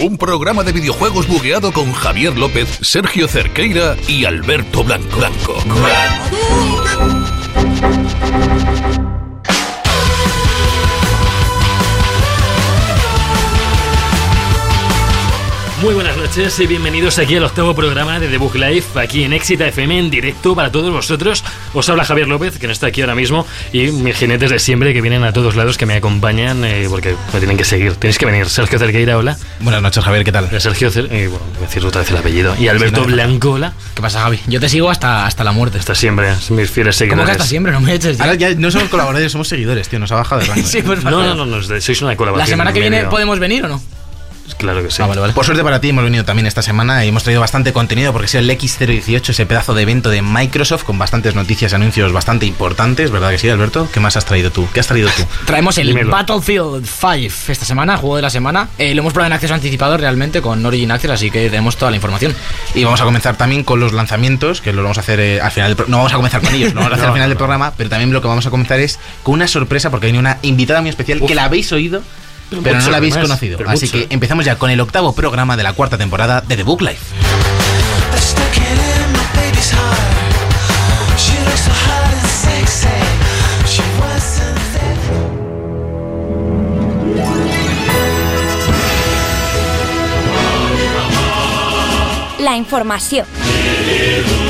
Un programa de videojuegos bugueado con Javier López, Sergio Cerqueira y Alberto Blanco. Blanco. Muy buenas noches y bienvenidos aquí al octavo programa de The Book Life, aquí en Exita FM en directo para todos vosotros. Os habla Javier López, que no está aquí ahora mismo, y mis jinetes de siempre que vienen a todos lados, que me acompañan, eh, porque me tienen que seguir. Tenéis que venir. Sergio Cerqueira, hola. Buenas noches, Javier, ¿qué tal? Sergio Cer eh, bueno, voy a decir otra vez el apellido. Y Alberto Sí, no, Blanco, hola. ¿Qué pasa, Javi? Yo te sigo hasta, hasta la muerte. Está siempre, mis fieles seguidores. ¿Cómo que hasta siempre? No me eches ya. Ahora ya no somos colaboradores, somos seguidores, tío, nos ha bajado de rango. Sí, ¿eh? por No, favor. no, no, no, sois una colaboración. ¿La semana que en viene medio. podemos venir o no? Claro que sí. Ah, vale, vale. Por suerte para ti hemos venido también esta semana y hemos traído bastante contenido porque ha sido el X018, ese pedazo de evento de Microsoft con bastantes noticias y anuncios bastante importantes, ¿verdad que sí, Alberto? ¿Qué más has traído tú? ¿Qué has traído tú? Traemos el Dímelo. Battlefield 5 esta semana, juego de la semana. Eh, lo hemos probado en acceso anticipado realmente con Origin Access, así que tenemos toda la información. Y vamos a comenzar también con los lanzamientos, que lo vamos a hacer eh, al final del pro- No vamos a comenzar con ellos, lo vamos a hacer al final del programa, pero también lo que vamos a comenzar es con una sorpresa porque viene una invitada muy especial que la habéis oído, Pero no la habéis conocido. Así mucho. que empezamos ya con el octavo programa de la cuarta temporada de The Book Life. Stuck it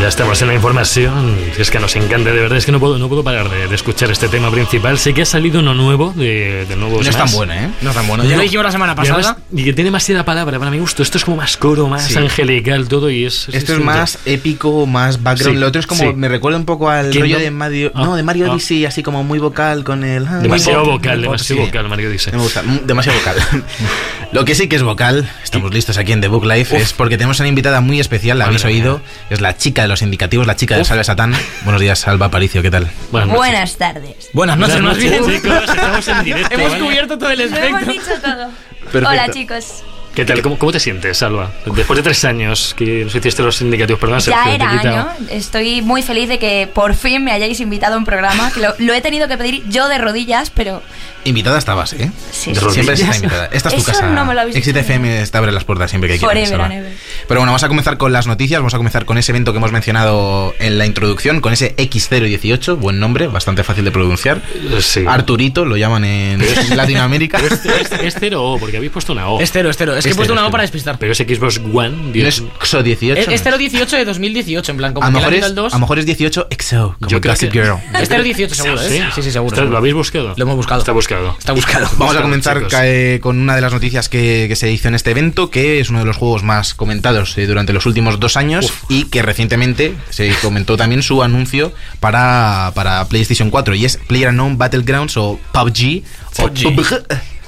Ya estamos en la información. Es que nos encanta, de verdad. Es que no puedo, no puedo parar de, de escuchar este tema principal. Sé que ha salido uno nuevo de, de nuevo No es tan buena, ¿eh? No es tan bueno. Ya lo dijimos la semana Y además- pasada. Y, que tiene demasiada palabra para mi gusto. Esto es como más coro, más Sí. angelical, todo. y es, Esto es más épico, más background. Sí, Lo otro es como, sí. me recuerda un poco al ¿Quién rollo no? de Mario. Ah, no, de Mario ah. Odyssey, así como muy vocal con el. ah, Demasiado muy vocal, muy demasiado vocal, Mario dice. Me gusta, mm, demasiado vocal. Lo que sí que es vocal, estamos listos aquí en The Book Life, es porque tenemos una invitada muy especial, la Madre habéis oído, es la chica de los indicativos, la chica de. Salve Satán. Buenos días, Salva Paricio, ¿qué tal? Buenas noches. Buenas tardes. Buenas noches, Buenas más bien. chicos. Estamos en directo. Hemos ¿vale? cubierto todo el Lo hemos espectro. dicho todo. Perfecto. Hola chicos. ¿Qué tal? ¿Cómo, cómo te sientes, Salva? Después de tres años que nos hiciste los indicativos, perdón, Ya era año. Estoy muy feliz de que por fin me hayáis invitado a un programa. Que lo, lo he tenido que pedir yo de rodillas, pero Invitada estabas, ¿eh? sí, De. Siempre está invitada. Esta es tu Eso casa. no me lo habéis Exit. FM te abre las puertas siempre que quieras. Pero bueno, vamos a comenzar con las noticias. Vamos a comenzar con ese evento que hemos mencionado en la introducción, con ese X018, buen nombre, bastante fácil de pronunciar. Sí. Arturito lo llaman en Latinoamérica. Pero es, es- es cero O, porque habéis puesto una O. Es cero, es cero. Es que he Es puesto una O para despistar. Pero es Xbox One. ¿No es XO18? Es, es 018 de 2018, en plan, como a, que lo le han mejor ido es, el 2. a lo mejor es 18 XO, como Yo creo Gossip que- Girl. Es 018 seguro, ¿eh? Sí, sí, seguro. ¿Lo seguro. habéis buscado? Lo hemos buscado. Está buscado. Está buscado. Vamos a comenzar chicos. con una de las noticias que, que se hizo en este evento, que es uno de los juegos más comentados eh, durante los últimos dos años y que recientemente se comentó también su anuncio para, para PlayStation 4 y es PlayerUnknown Battlegrounds o PUBG, o PUBG.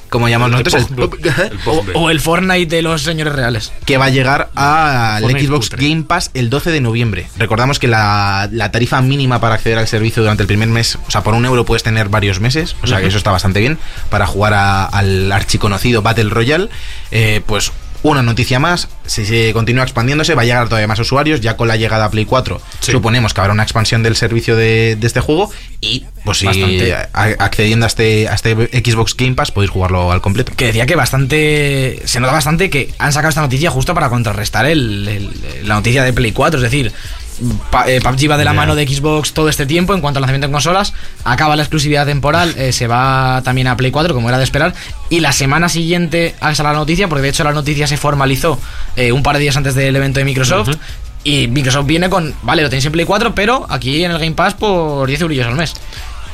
Como llamamos nosotros, el El O, el Fortnite de los señores reales. que va a llegar al Xbox. Game Pass el 12 de noviembre. Recordamos que la, la tarifa mínima para acceder al servicio durante el primer mes, o sea, por un euro puedes tener varios meses, o sea que eso está bastante bien, para jugar a- al archiconocido Battle Royale. Eh, pues una noticia más, si se continúa expandiéndose, va a llegar a todavía más usuarios, ya con la llegada a Play 4 Sí. suponemos que habrá una expansión del servicio de, de este juego y pues si Bastante. a- accediendo a este, a este Xbox Game Pass podéis jugarlo al completo. que decía que bastante. Se nota bastante que han sacado esta noticia justo para contrarrestar el- el- la noticia de Play 4. Es decir, PUBG va de la mano de Xbox todo este tiempo en cuanto al lanzamiento en consolas. Acaba la exclusividad temporal, eh, se va también a Play 4, como era de esperar. Y la semana siguiente a esa la noticia, porque de hecho la noticia se formalizó eh, un par de días antes del evento de Microsoft. Y Microsoft viene con, vale, lo tenéis en Play 4, pero aquí en el Game Pass por 10 eurillos al mes.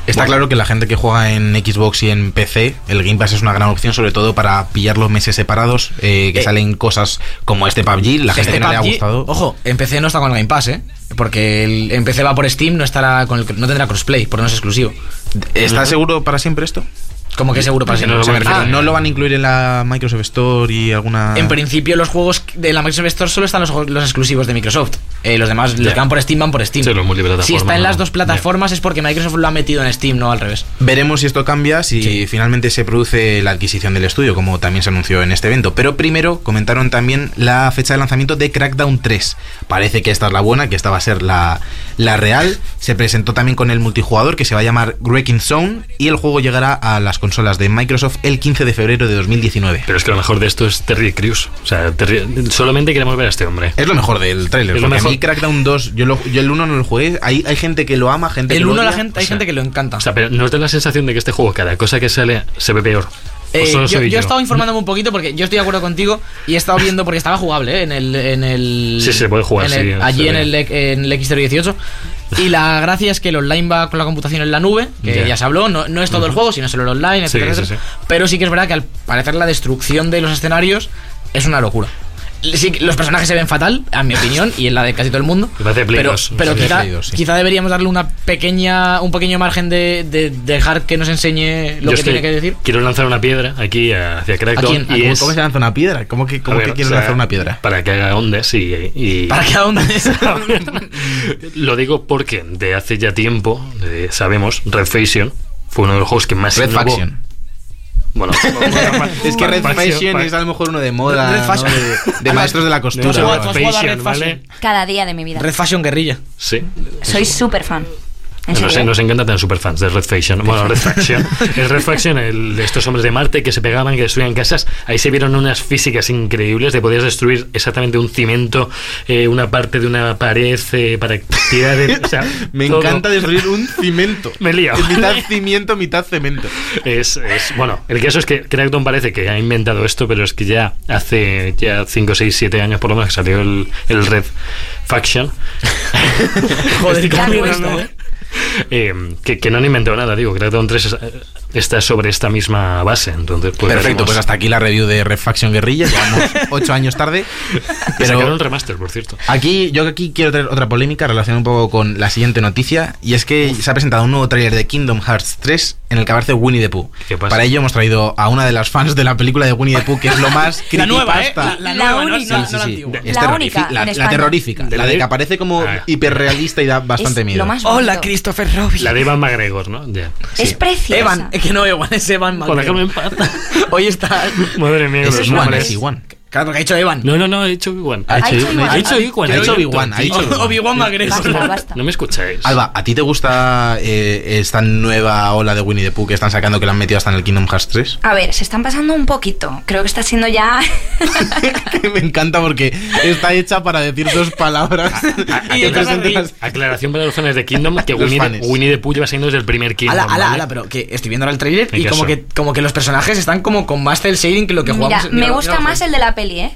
Está claro que la gente que juega en Xbox y en PC, el Game Pass es una gran opción, sobre todo para pillar los meses separados, eh, que Eh, salen cosas como este PUBG, la gente Este que no le ha gustado. Ojo, en PC no está con el Game Pass, ¿eh? Porque el, en PC va por Steam, no estará con el, no tendrá crossplay, porque no es exclusivo. ¿Está seguro para siempre esto? Como que seguro para Que siempre. no refiero, Ah, ¿no lo van a incluir en la Microsoft Store y alguna...? En principio los juegos de la Microsoft Store solo están los, exclusivos de Microsoft. Eh, los demás, los que van por Steam van por Steam. Sí, los si está en las dos plataformas es porque Microsoft lo ha metido en Steam, no al revés. Veremos si esto cambia, si Sí. finalmente se produce la adquisición del estudio, como también se anunció en este evento. Pero primero comentaron también la fecha de lanzamiento de Crackdown 3 Parece que esta es la buena, que esta va a ser la, la real. Se presentó también con el multijugador que se va a llamar Wrecking Zone y el juego llegará a las consolas de Microsoft el 15 de febrero de 2019. Pero es que lo mejor de esto es Terry Crews. O sea, Terry- solamente queremos ver a este hombre. Es lo mejor del tráiler, lo porque mejor. a mí Crackdown 2, yo, lo- yo el 1 no lo jugué, hay, hay gente que lo ama, gente que El lo 1 la gente, hay o sea, gente que lo encanta. O sea, pero ¿no os da la sensación de que este juego, cada cosa que sale, se ve peor? ¿O Eh, yo, soy yo he estado informándome un poquito porque yo estoy de acuerdo contigo y he estado viendo porque estaba jugable ¿eh? en el en el Sí, se puede jugar, en el- sí, allí en el, en el X018 y la gracia es que el online va con la computación en la nube que Ya. ya, se habló no, no es todo el juego sino solo el online Sí, etcétera, sí, etcétera. sí. pero sí que es verdad que al parecer la destrucción de los escenarios es una locura Sí, los personajes se ven fatal, a mi opinión, y en la de casi todo el mundo. Pero, 2, pero quizá, Play 2, sí. quizá deberíamos darle una pequeña, un pequeño margen de, de dejar que nos enseñe lo Yo que tiene que decir. Quiero lanzar una piedra aquí hacia Crackdown. ¿A quién? ¿A y ¿Cómo, es, cómo se lanza una piedra? ¿Cómo que, cómo que ver, quieres o sea, lanzar una piedra? Para que haga ondas y. y- ¿Para qué a dónde? Lo digo porque de hace ya tiempo, de- sabemos, Red Faction fue uno de los juegos que más Red innovó. Faction. Bueno, Es que Red Fashion es a lo mejor uno de moda, Red ¿no? Fashion. de, de maestros de la ¿Tú has costura. Fashion, Red ¿vale? Fashion? Cada día de mi vida. Red Fashion Guerrilla. Sí. Soy súper fan. ¿En Nos, nos encanta tener superfans de Red Faction. Bueno, Red Faction. El Red Faction, el de estos hombres de Marte que se pegaban, que destruían casas. Ahí se vieron unas físicas increíbles de podías destruir exactamente un cimiento, eh, una parte de una pared eh, para tirar. de- o sea, Me todo. encanta destruir un cimiento. Me. Es mitad cimiento, mitad cemento. Es, es- bueno, el caso es que Crackdown parece que ha inventado esto, pero es que ya hace ya 5, 6, 7 años por lo menos que salió el, el Red Faction. Joder, ¿eh? Que, que no han inventado nada, digo, Crackdown 3 es- está sobre esta misma base, entonces pues Perfecto, veremos. pues hasta aquí la review de Red Faction Guerrilla. Llevamos ocho años tarde. Sacaron un Pero remaster, por cierto. aquí, yo aquí quiero traer otra polémica relacionada un poco con la siguiente noticia. Y es que se ha presentado un nuevo tráiler de Kingdom Hearts 3 en el que aparece Winnie the Pooh. ¿Qué pasa? Para ello hemos traído a una de las fans de la película de Winnie the Pooh, que es lo más La nueva, ¿eh? La, la La nueva, no, única. no, Sí, no la sí, antigua. es La terrorifi- única la, terrorífica, De la de que aparece como Ah. hiperrealista y da bastante Es miedo. Lo más bonito. Hola, Christopher Robin. La de Evan McGregor, ¿no? Es preciosa. Evan, que no Evan, es Evan Joder, déjame McGregor. en paz. Hoy está. Madre mía, Es los Iwan, nombres. es Iwan. Claro, porque ha dicho Evan. No, no, no. Ha Ha dicho Iwan. Ha dicho Iwan. Ha dicho Alberto, Obi-Wan, ha dicho tío. Obi-Wan McGregor. Basta, basta. No me escucháis. Alba, ¿a ti te gusta eh, esta nueva ola de Winnie the Pooh que están sacando que la han metido hasta en el Kingdom Hearts 3? A ver, se están pasando un poquito. Creo que está siendo ya. Me encanta porque está hecha para decir dos palabras. Y presentas- Aclaración para los fans de Kingdom que Winnie, fans. Winnie the Pooh lleva siendo desde el primer Kingdom. Ala, ala, ¿vale? ala, pero que estoy viendo ahora el trailer ¿En y como que, como que los personajes están como con más cel shading que lo que Mira, jugamos. me Mira, gusta mira, más el de la peli, ¿eh?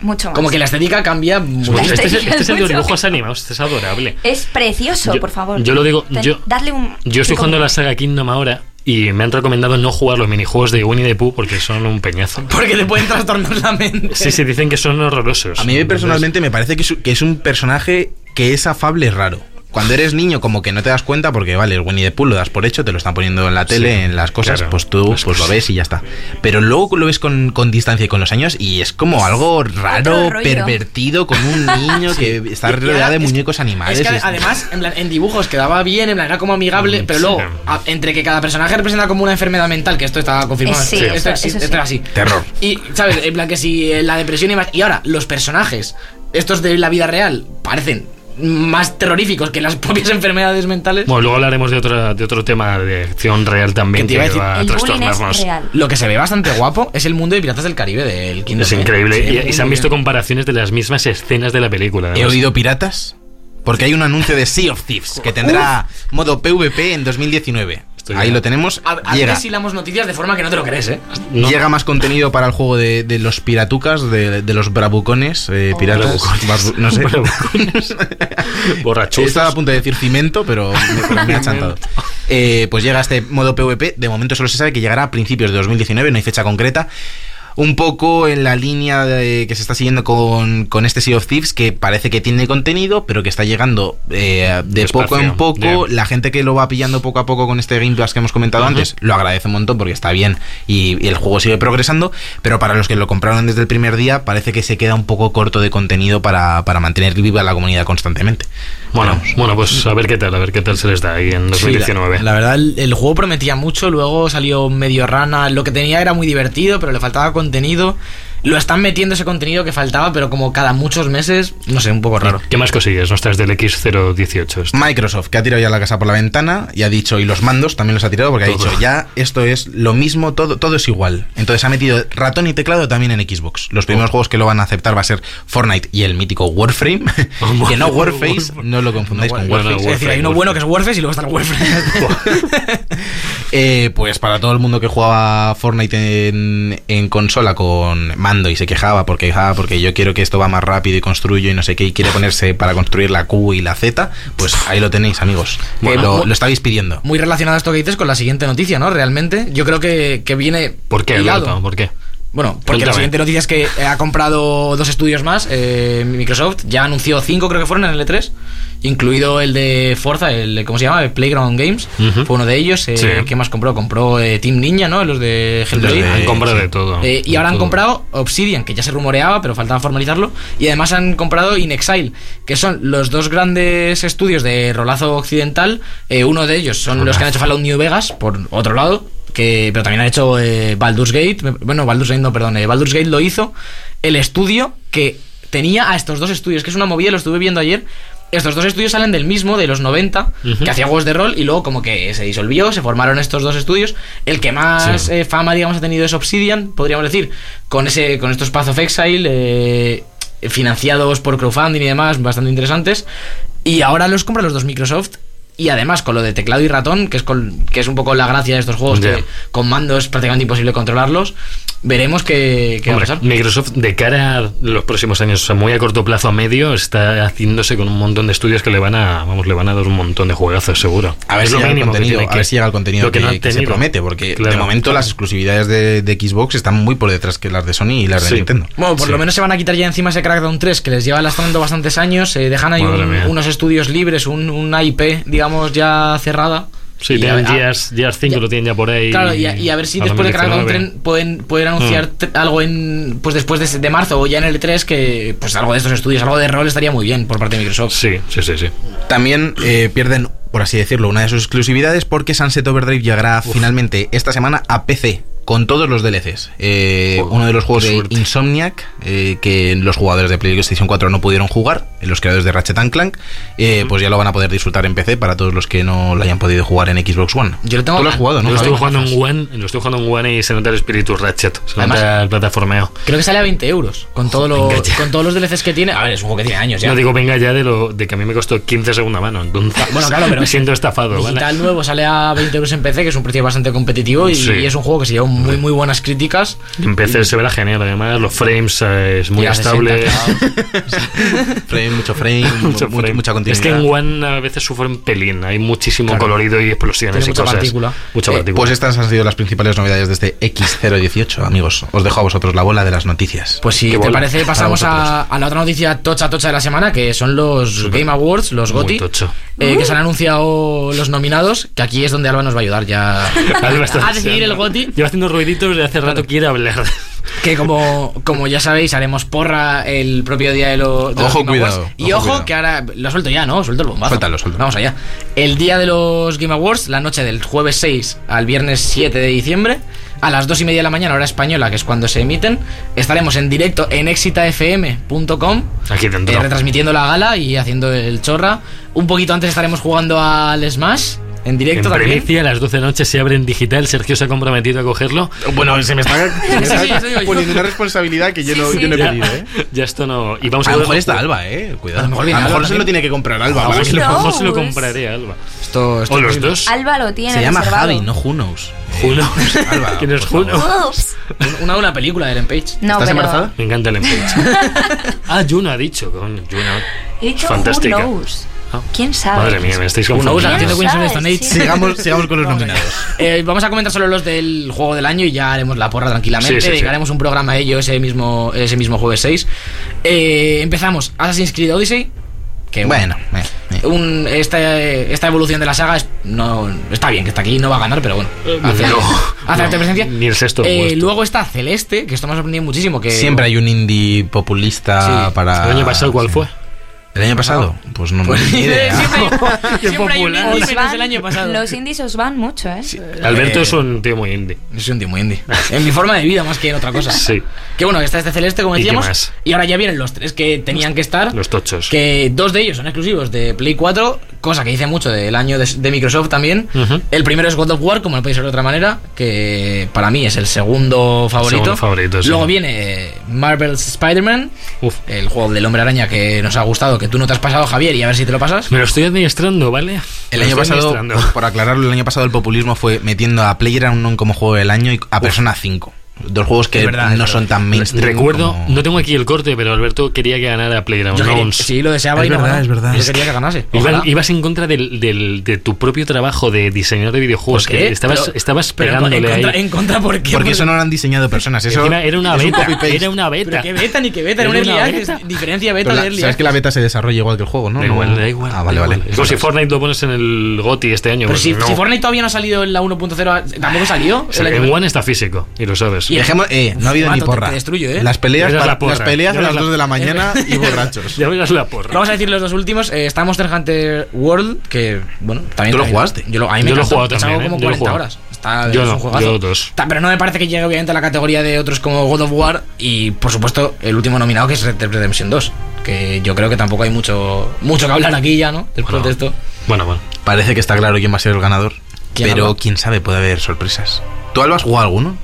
Mucho más. Como que la estética cambia mucho. La Este es, este es el de los dibujos animados, este es adorable. Es precioso, Yo- por favor. yo lo digo, Ten- yo- Dadle un. Yo estoy jugando la saga Kingdom ahora y me han recomendado no jugar los minijuegos de Winnie the Pooh porque son un peñazo. Porque le pueden trastornar la mente. Sí, sí, dicen que son horrorosos. A mí personalmente me parece que es, que es un personaje que es afable y raro. Cuando eres niño como que no te das cuenta porque vale, el Winnie the Pooh lo das por hecho, te lo están poniendo en la tele, Sí, en las cosas, claro, pues tú pues lo ves y ya está. Pero luego lo ves con, con distancia y con los años y es como algo raro, pervertido, con un niño que está rodeado de muñecos animales. Es que es- además, en, plan, en dibujos quedaba bien, en plan, era como amigable, Mm, pero sí. luego, a- entre que cada personaje representa como una enfermedad mental, que esto está confirmado. Sí, esto, existe- esto era así. Terror. Y, ¿sabes? En plan, que si eh, la depresión y más. Y ahora, los personajes, estos de la vida real, parecen más terroríficos que las propias enfermedades mentales. Bueno, luego hablaremos de, otra, de otro tema de acción real también ¿Qué te que iba a decir? va a El bullying es trastornarnos. real. Lo que se ve bastante guapo es el mundo de Piratas del Caribe del Kingdom Es increíble. Sí, y, se han visto comparaciones de las mismas escenas de la película. He oído piratas porque hay un anuncio de Sea of Thieves que tendrá modo PvP en 2019. Estoy Ahí ya. lo tenemos. A, a Llega. veces hilamos noticias de forma que no te lo crees, ¿eh? No. Llega más contenido para el juego de, de los piratucas, de, de los bravucones, eh, piratas. barbu- no sé. Bravucones. Borrachos. Estaba a punto de decir cimento, pero me, pero me ha chantado. Eh, pues llega este modo PvP. De momento solo se sabe que llegará a principios de 2019, no hay fecha concreta. Un poco en la línea de- que se está siguiendo con, con este Sea of Thieves, que parece que tiene contenido, pero que está llegando eh, de Despacio, poco en poco. La gente que lo va pillando poco a poco con este Game Pass que hemos comentado antes, lo agradece un montón porque está bien y, y el juego sigue progresando. Pero para los que lo compraron desde el primer día, parece que se queda un poco corto de contenido para, para mantener viva la comunidad constantemente. Bueno, bueno, pues a ver qué tal, a ver qué tal se les da ahí en 2019. Sí, la, la verdad, el, el juego prometía mucho, luego salió medio rana. Lo que tenía era muy divertido, pero le faltaba contenido. Lo están metiendo ese contenido que faltaba, pero como cada muchos meses, no sé, un poco raro. ¿Qué más cosillas nos traes del X018? Microsoft, que ha tirado ya la casa por la ventana y ha dicho, y los mandos también los ha tirado porque ha dicho, ya esto es lo mismo, todo, todo es igual. Entonces ha metido ratón y teclado también en Xbox. Los primeros juegos que lo van a aceptar va a ser Fortnite y el mítico Warframe. que no Warface, no lo confundáis con bueno, Warface. Es decir, hay uno Warframe, bueno que es Warface y luego está el Warframe. Eh, pues para todo el mundo que jugaba Fortnite en, en consola con y se quejaba porque, ah, porque yo quiero que esto va más rápido y construyo y no sé qué y quiere ponerse para construir la Q y la Z, pues ahí lo tenéis amigos. Bueno, lo, estabais pidiendo. Muy relacionado a esto que dices con la siguiente noticia, ¿no? Realmente, yo creo que, que viene ¿Por qué, hilado. ¿Por qué? Bueno, porque la siguiente noticia es que ha comprado dos estudios más. eh, Microsoft ya anunció cinco, creo que fueron en el E3, incluido el de Forza, el ¿cómo se llama? El Playground Games. Fue uno de ellos. eh, Sí. ¿Qué más compró? Compró eh, Team Ninja, ¿no? Los de Hellblade. De- Han comprado sí. de todo. Eh, y ahora han comprado Obsidian, que ya se rumoreaba, pero faltaba formalizarlo. Y además han comprado InXile, que son los dos grandes estudios de rolazo occidental. Eh, uno de ellos son los que han hecho Fallout New Vegas, por otro lado. Que, pero también han hecho eh, Baldur's Gate. Bueno, Baldur's Gate no, perdón. eh, Baldur's Gate lo hizo el estudio que tenía a estos dos estudios, que es una movida, lo estuve viendo ayer. Estos dos estudios salen del mismo, de los 90, Ujú. que hacía juegos de rol y luego como que se disolvió, se formaron estos dos estudios. El que más Sí. eh, fama, digamos, ha tenido es Obsidian, podríamos decir, con ese con estos Path of Exile, eh, financiados por crowdfunding y demás, bastante interesantes. Y ahora los compra los dos Microsoft. Y además con lo de teclado y ratón, que es, con- que es un poco la gracia de estos juegos, que con mando es prácticamente imposible controlarlos, veremos qué, qué va a Hombre, pasar. Microsoft de cara a los próximos años, o sea, muy a corto plazo a medio, está haciéndose con un montón de estudios que le van a, vamos, le van a dar un montón de juegazos, seguro. A ver, Es si llega el mínimo que contenido, tiene a ver si llega el contenido lo que, que se promete, porque de Claro. momento las exclusividades de, de Xbox están muy por detrás que las de Sony y las de Sí. Nintendo. Bueno, por Sí. lo menos se van a quitar ya encima ese Crackdown 3 que les lleva lastrando bastantes años. Se dejan ahí un- unos estudios libres, un, una IP, digamos, ya cerrada. Sí, tienen a- Gears, Gears 5 ya- lo tienen ya por ahí. Claro, y a, y a ver si a después de Crackdown 2019. 3 pueden, pueden anunciar Mm. algo en pues después de, de marzo o ya en el 3 que pues algo de estos estudios, algo de rol estaría muy bien por parte de Microsoft. Sí, sí, sí, sí. También eh, pierden, por así decirlo, una de sus exclusividades porque Sunset Overdrive llegará finalmente esta semana a PC. Con todos los DLCs. Eh, Joder, uno de los juegos de. Insomniac, eh, que los jugadores de PlayStation 4 no pudieron jugar, los creadores de Ratchet and Clank, eh, pues ya lo van a poder disfrutar en PC para todos los que no lo hayan podido jugar en Xbox One. Yo lo tengo- Tú lo has jugado, ¿no? Yo lo Javi? jugando en One, lo estuve jugando en One y se nota el espíritu Ratchet, se Además- nota el plataformeo. Creo que sale a 20 euros con, todo lo- con todos los DLCs que tiene. A ver, es un juego que tiene años ya. No digo venga ya de lo de que a mí me costó 15 segunda mano, entonces Bueno, claro, pero me siento estafado, ¿vale? Digital nuevo sale a 20 euros en PC, que es un precio bastante competitivo y, Sí. y es un juego que se lleva muy muy buenas críticas. En PC se verá genial, además los frames eh, es muy Y a 60, estable. claro. Frame, mucho frame, Mucho mu- frame. mucha es continuidad. que en One a veces sufren pelín, hay muchísimo Claro. colorido y explosiones Tiene y mucha cosas. partícula. Mucha Eh, partícula. Pues estas han sido las principales novedades de este X018, amigos. Os dejo a vosotros la bola de las noticias. Pues si te bola. parece, pasamos a, la otra noticia tocha tocha de la semana, que son los Game Awards, los GOTY, eh, que se han anunciado los nominados, que aquí es donde Alba nos va a ayudar ya a decidir el. GOTY. Lleva haciendo ruiditos de hace rato quiere hablar. Que como, como ya sabéis, haremos porra el propio día de, lo- de los Game cuidado, Awards. Y ojo, ojo, cuidado. que ahora lo suelto ya, ¿no? Suelto el bombazo. Suéltalo, suéltalo. Vamos allá. El día de los Game Awards, la noche del jueves 6 al viernes 7 de diciembre, a las 2 y media de la mañana, hora española, que es cuando se emiten, estaremos en directo en exitafm.com. Aquí dentro. eh, retransmitiendo la gala y haciendo el chorra. Un poquito antes estaremos jugando al Smash en directo en también. primicia, a las 12 de la noche se abre en digital. Sergio se ha comprometido a cogerlo. Bueno, se me está, se me Sí, está sí, yo. poniendo una responsabilidad que yo, no, Sí, yo no he Ya, pedido, ¿eh? ya esto no. Y vamos A a, lo ver mejor está. Alba, ¿eh? Cuidado. A lo mejor a lo mejor Alba se lo tiene que comprar Alba. A lo, No, vos lo pues. compraré, Alba. Esto, esto O los dos. Alba lo tiene Se llama reservado. Javi, no Who knows. Juno. Alba, ¿Quién es por favor. Juno? Ups. Un- Una, una película de Ellen Page. No, ¿Estás pero embarazada? Me encanta el empecho. ah, Juno ha dicho. coño, Juno. He dicho Fantástica. who knows. ¿Quién sabe? Madre mía, me estáis confundiendo. haciendo Queens of the Stone Age. Sí. Sigamos, sigamos con los nominados. Eh, vamos a comentar solo los del juego del año y ya haremos la porra tranquilamente. Sí, sí, sí. Dedicaremos un programa a ello ese mismo, ese mismo jueves 6. Eh, empezamos Assassin's Creed Odyssey. Que Bueno, eh, eh. un- esta, esta evolución de la saga es- no, está bien, que está aquí, no va a ganar, pero bueno. Hace, no, hace no, arte presencia. ni el sexto Eh, luego está Celeste, que esto me ha sorprendido muchísimo. Que, Siempre hay un indie populista Sí. para. ¿El año pasado cuál sí. fue? ¿El año pasado? Pues no, no ni idea. siempre, siempre hay un popular. indie Os menos van- el año pasado. Los indies os van mucho, ¿eh? Alberto Eh, es un tío muy indie. Yo soy un tío muy indie. En mi forma de vida más que en otra cosa. Sí. Que bueno, que está este celeste, como ¿Y qué decíamos. más? Y ahora ya vienen los tres que tenían que estar. Los tochos. Que dos de ellos son exclusivos de Play 4, cosa que dice mucho del año de, de Microsoft también. El primero es God of War, como no puede ser de otra manera, que para mí es el segundo favorito. Segundo favorito, sí. Luego viene Marvel's Spider-Man, Uf. el juego del hombre araña que nos ha gustado, que tú no te has pasado, Javier, y a ver si te lo pasas. Me lo estoy administrando, ¿vale? El Me año pasado, por, por aclararlo, el año pasado el populismo fue metiendo a PlayerUnknown como juego del año y a Persona 5. Dos juegos que verdad, no son tan mainstream. Recuerdo, como- no tengo aquí el corte, pero Alberto quería que ganara PlayerUnknown's. sí, lo deseaba Es y verdad, ganó. es verdad. Yo quería que ganase. Ibas en contra del, del- de tu propio trabajo de diseñador de videojuegos. Que estabas, Pero- estabas pero en- pegándole en, contra, ahí. en contra, ¿por qué? Porque eso no lo han diseñado personas. Eso era una un beta. copy-paste. Era una Pero beta. qué beta ni qué beta, era un Era early una access, beta. diferencia beta Pero de early sabes que la beta se desarrolla igual que el juego, ¿no? Da igual, da igual. Ah, vale, vale. Es como si Fortnite lo pones en el GOTI este año. Pero pues si, Fortnite todavía no ha salido en la 1.0, tampoco salió. En. One está físico, y lo sabes. Y- Dejemos, eh, no ha habido Mato, ni porra. te destruyo, ¿eh? Las peleas, para- la las peleas a las la- 2 de la mañana y borrachos. Ya verás la porra. Vamos a decir los dos últimos. Eh, está Monster Hunter World, que bueno, también. ¿Tú lo también- jugaste? Yo lo, a mí me Yo lo he jugado también, ¿eh? como Yo lo he 40 jugado. horas. Está, Yo es no, un juegazo. yo dos. Pero no me parece que llegue obviamente a la categoría de otros como God of War y por supuesto el último nominado que es Red Dead Redemption 2. Que yo creo que tampoco hay mucho mucho que hablar aquí ya, ¿no? Después Bueno, de esto. Bueno, bueno. Parece que está claro quién va a ser el ganador. ¿Quién, Pero quién sabe, puede haber sorpresas. ¿Tú, Alba, has jugado alguno?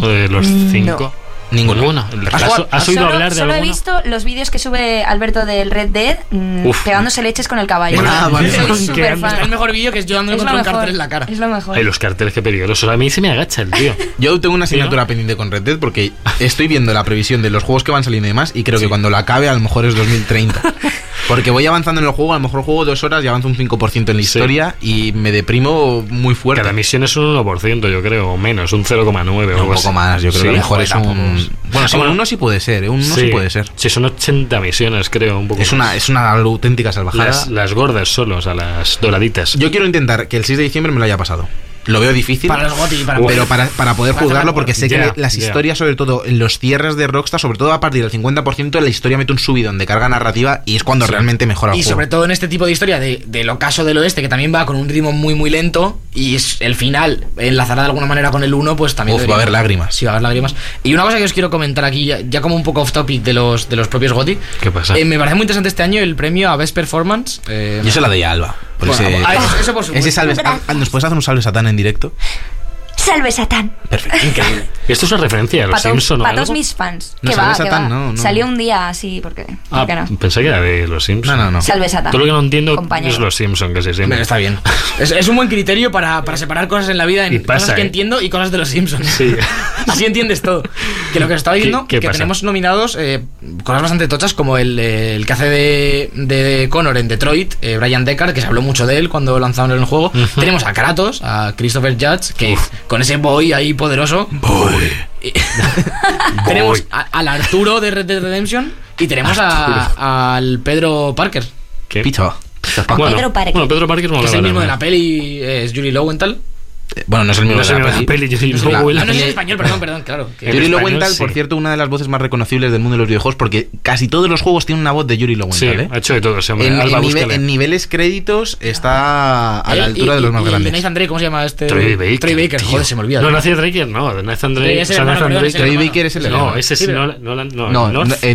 De los cinco. Ninguno. Ninguno. ¿Has, has oído solo, hablar de solo he alguno? visto los vídeos que sube Alberto del Red Dead mm, Uf. pegándose leches con el caballo. Ah, vale. Soy que fan. El mejor vídeo que es yo dándole Es lo contra un cartel en la cara. Es lo mejor. Ay, los carteles, qué peligrosos. A mí se me agacha el tío. Yo tengo una asignatura ¿Sí, no? pendiente con Red Dead porque estoy viendo la previsión de los juegos que van saliendo y demás y creo que cuando la acabe a lo mejor es 2030. Porque voy avanzando en el juego, a lo mejor juego dos horas y avanzo un 5% en la Sí. historia y me deprimo muy fuerte. Cada misión es un 1%, yo creo, o menos, un 0,9 o un algo poco así. más, yo creo Sí, que a lo mejor es un... Bueno, sí, Ah, uno sí puede ser, ¿eh? uno sí, puede ser. Sí, son 80 misiones, creo, un poco. Es una, es una auténtica salvajada. las, las gordas solo, o sea, las doraditas. Yo quiero intentar que el 6 de diciembre me lo haya pasado. Lo veo difícil. Para los GOTY, para pero para, para poder Para juzgarlo, porque sé Ya, que las ya. historias, sobre todo en los cierres de Rockstar, sobre todo a partir del 50%, la historia mete un subidón de carga narrativa y es cuando realmente mejora el Y juego. sobre todo en este tipo de historia de, del ocaso del oeste, que también va con un ritmo muy, muy lento. Y es el final enlazará de alguna manera con el 1, pues también. Uf, debería- va a haber lágrimas. Sí, va a haber lágrimas. Y una cosa que os quiero comentar aquí, ya, ya como un poco off topic de los, de los propios GOTY. ¿Qué pasa? eh, me parece muy interesante este año el premio a Best Performance. eh, Yo se la doy a Alba. Por Bueno, ah, eso- por supuesto. ese salve, ah, ¿Nos puedes hacer un salve satán en directo? Salve Satán. Perfecto. increíble. ¿Esto es una referencia a los Para Simpson o todos algo? mis fans. No, que Salve va, que Satán, va. no, no. Salió un día así, porque Ah, ¿por no? pensé que era de los Simpsons. No, no, no. Salve Satán. Todo lo que no entiendo Compañero. es los Simpsons, casi siempre. Bueno, está bien. Es, es un buen criterio para, para separar cosas en la vida en pasa, cosas que ¿eh? entiendo y cosas de los Simpsons. Sí. Así entiendes todo. Que lo que os estaba diciendo, ¿Qué- qué que pasa? tenemos nominados eh, cosas bastante tochas, como el, eh, el que hace de, de Connor en Detroit, eh, Brian Deckard, que se habló mucho de él cuando lanzaron el juego. Tenemos a Kratos, a Christopher Judge, que con ese boy ahí poderoso. Y- tenemos a- al Arturo de Red Dead Redemption y tenemos a- al Pedro Parker. ¿Qué? Bueno, Pedro Parker. Bueno, Pedro Parker Que es el mismo de la peli, es Julie Lowenthal. Eh, Bueno, no es el mismo No de la la peli. peli, yo soy No es Ah, no es peli- español, perdón, perdón, claro. que- Yuri Lowenthal, por sí. cierto, una de las voces más reconocibles del mundo de los videojuegos, porque casi todos los juegos tienen una voz de Yuri Sí, Lowenthal, ¿eh? ha hecho de todo. En, Alba, en nive- búscale. en niveles créditos está a la altura y- de los más y- y grandes. Nathan Drake, ¿cómo se llama este? Troy Baker. Troy Baker, tío. joder, se me olvida. No, Drake, no. Nathan Drake. Sí, ese o sea, hermano, Nathan Drake. Troy. Baker es el No, ese es Sí, Nolan, no, No, North. no, eh,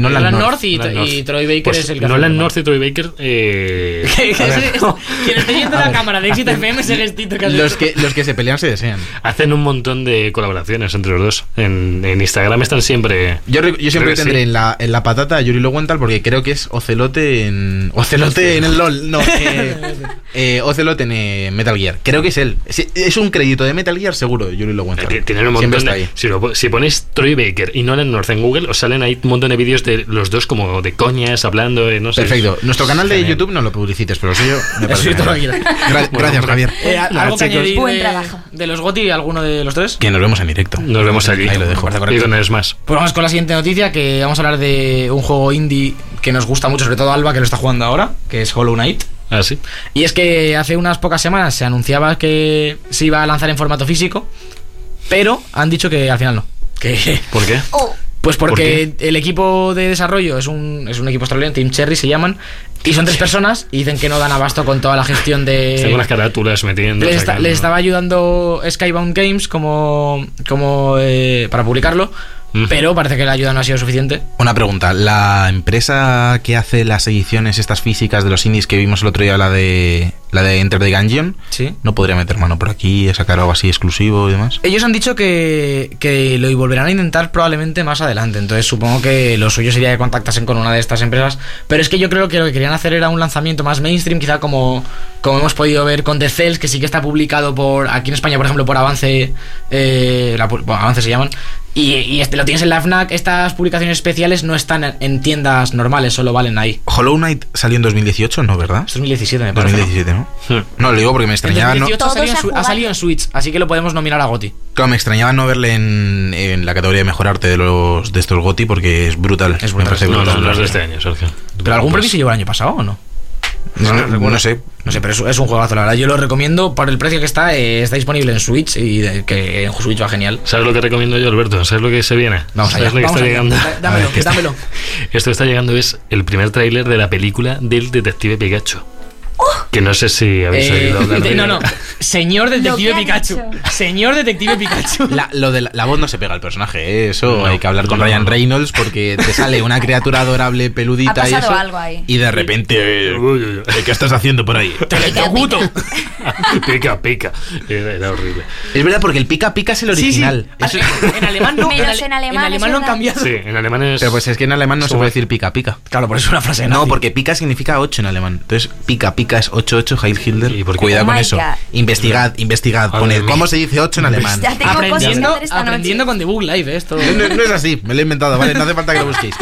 y. Troy Baker Pues es el Nolan el North y Troy Baker. Eh, Quien esté viendo la cámara de Éxito FM que hace. Los que, los que se pelean se desean. hacen un montón de colaboraciones entre los dos. En, en Instagram están siempre. Yo, re- yo siempre tendré sí. en, la, en la patata a Yuri Lowenthal porque creo que es Ocelote en. Ocelote en el LOL. No, eh, eh, Ocelot en eh, Metal Gear. Creo que es él. Es, es un crédito de Metal Gear seguro, Yuri Lowenthal. Eh, Tienen un montón de. ahí. Si, lo- si ponéis Troy Baker y Nolan North en Google, os salen ahí un montón de vídeos de los dos como de coñas, hablando de no sé. Perfecto. Nuestro canal de Genial. YouTube no lo publicites, pero eso yo me parece Gracias. Javier. Eh, ¿Algo que añadir Buen trabajo. De los GOTY, alguno de los tres? Que nos vemos en directo. Nos vemos aquí. Ahí lo dejo. Y con el Smash. Pues vamos con la siguiente noticia, que vamos a hablar de un juego indie que nos gusta mucho, sobre todo Alba, que lo está jugando ahora, que es Hollow Knight. Ah, sí. Y es que hace unas pocas semanas se anunciaba que se iba a lanzar en formato físico, pero han dicho que al final no. Que ¿Por qué? Oh, Pues porque ¿Por el equipo de desarrollo es un, es un equipo australiano, Team Cherry se llaman, y son tres personas y dicen que no dan abasto con toda la gestión de... Tengo las carátulas metiendo. Les, estaba ayudando Skybound Games como, como eh, para publicarlo, pero parece que la ayuda no ha sido suficiente. Una pregunta, ¿la empresa que hace las ediciones estas físicas de los indies que vimos el otro día, la de la de Enter the Gungeon, Sí. no podría meter mano por aquí, sacar algo así exclusivo y demás? Ellos han dicho que, que lo volverán a intentar probablemente más adelante, entonces supongo que lo suyo sería que contactasen con una de estas empresas, pero es que yo creo que lo que querían hacer era un lanzamiento más mainstream, quizá como, como hemos podido ver con The Cells, que sí que está publicado por aquí en España, por ejemplo, por Avance, eh, la pu- bueno, Avance se llaman, y, y este, lo tienes en la FNAC, estas publicaciones especiales no están en, en tiendas normales, solo valen ahí. Hollow Knight salió en 2018, ¿no, verdad? Es 2017 me parece. ¿no? 2017, ¿no? No, lo digo porque me El extrañaba, no, 2018 ha salido, en ha salido en Switch, así que lo podemos nominar a GOTI. claro, me extrañaba no verle en, en la categoría de mejor arte de los de estos GOTY porque es brutal. Es me brutal. No, no, brutal. no es de este año, Sergio. ¿Pero algún Pues- premio se llevó el año pasado o no? No, no- no sé. No sé, pero es, es un juegazo, la verdad. Yo lo recomiendo por el precio que está. eh, está disponible en Switch y de- que en Switch va genial. ¿Sabes lo que recomiendo yo, Alberto? ¿Sabes lo que se viene? Vamos ¿Sabes allá. lo que vamos está allá. llegando? Da- Dámelo, A ver, ¿qué está- dámelo. Esto que está llegando es el primer tráiler de la película del detective Pikachu. Que no sé si habéis Eh, oído hablar de no, no. Señor Detective Lo que ha Pikachu. dicho. Señor Detective Pikachu. La, lo de la, la voz no se pega al personaje, ¿eh? eso No, hay que hablar con no, Ryan no. Reynolds porque te sale una criatura adorable, peludita Ha y pasado eso. algo ahí. Y de repente, uy, uy. ¿qué estás haciendo por ahí? Electrocuto. pica, pica. Era, era horrible. Es verdad, porque el pica pica es el Sí, sí. original. Eso- En alemán no. Menos ale- en alemán, En es alemán lo han verdad. cambiado. Sí, en alemán es. Pero pues es que en alemán no se puede decir pica pica. Claro, por eso es una frase No, nazi. porque pica significa 8 en alemán. Entonces, pica pica es 88, Heil Hitler. ¿Y por qué? Cuidado Oh con eso. God. Investigad, investigad. Poned cómo se dice 8 en alemán. Ya tengo cosas que Aprendiendo, hacer esta aprendiendo noche. con The Book Live, eh, esto. No, no- es así, me lo he inventado, ¿vale? No hace falta que lo busquéis.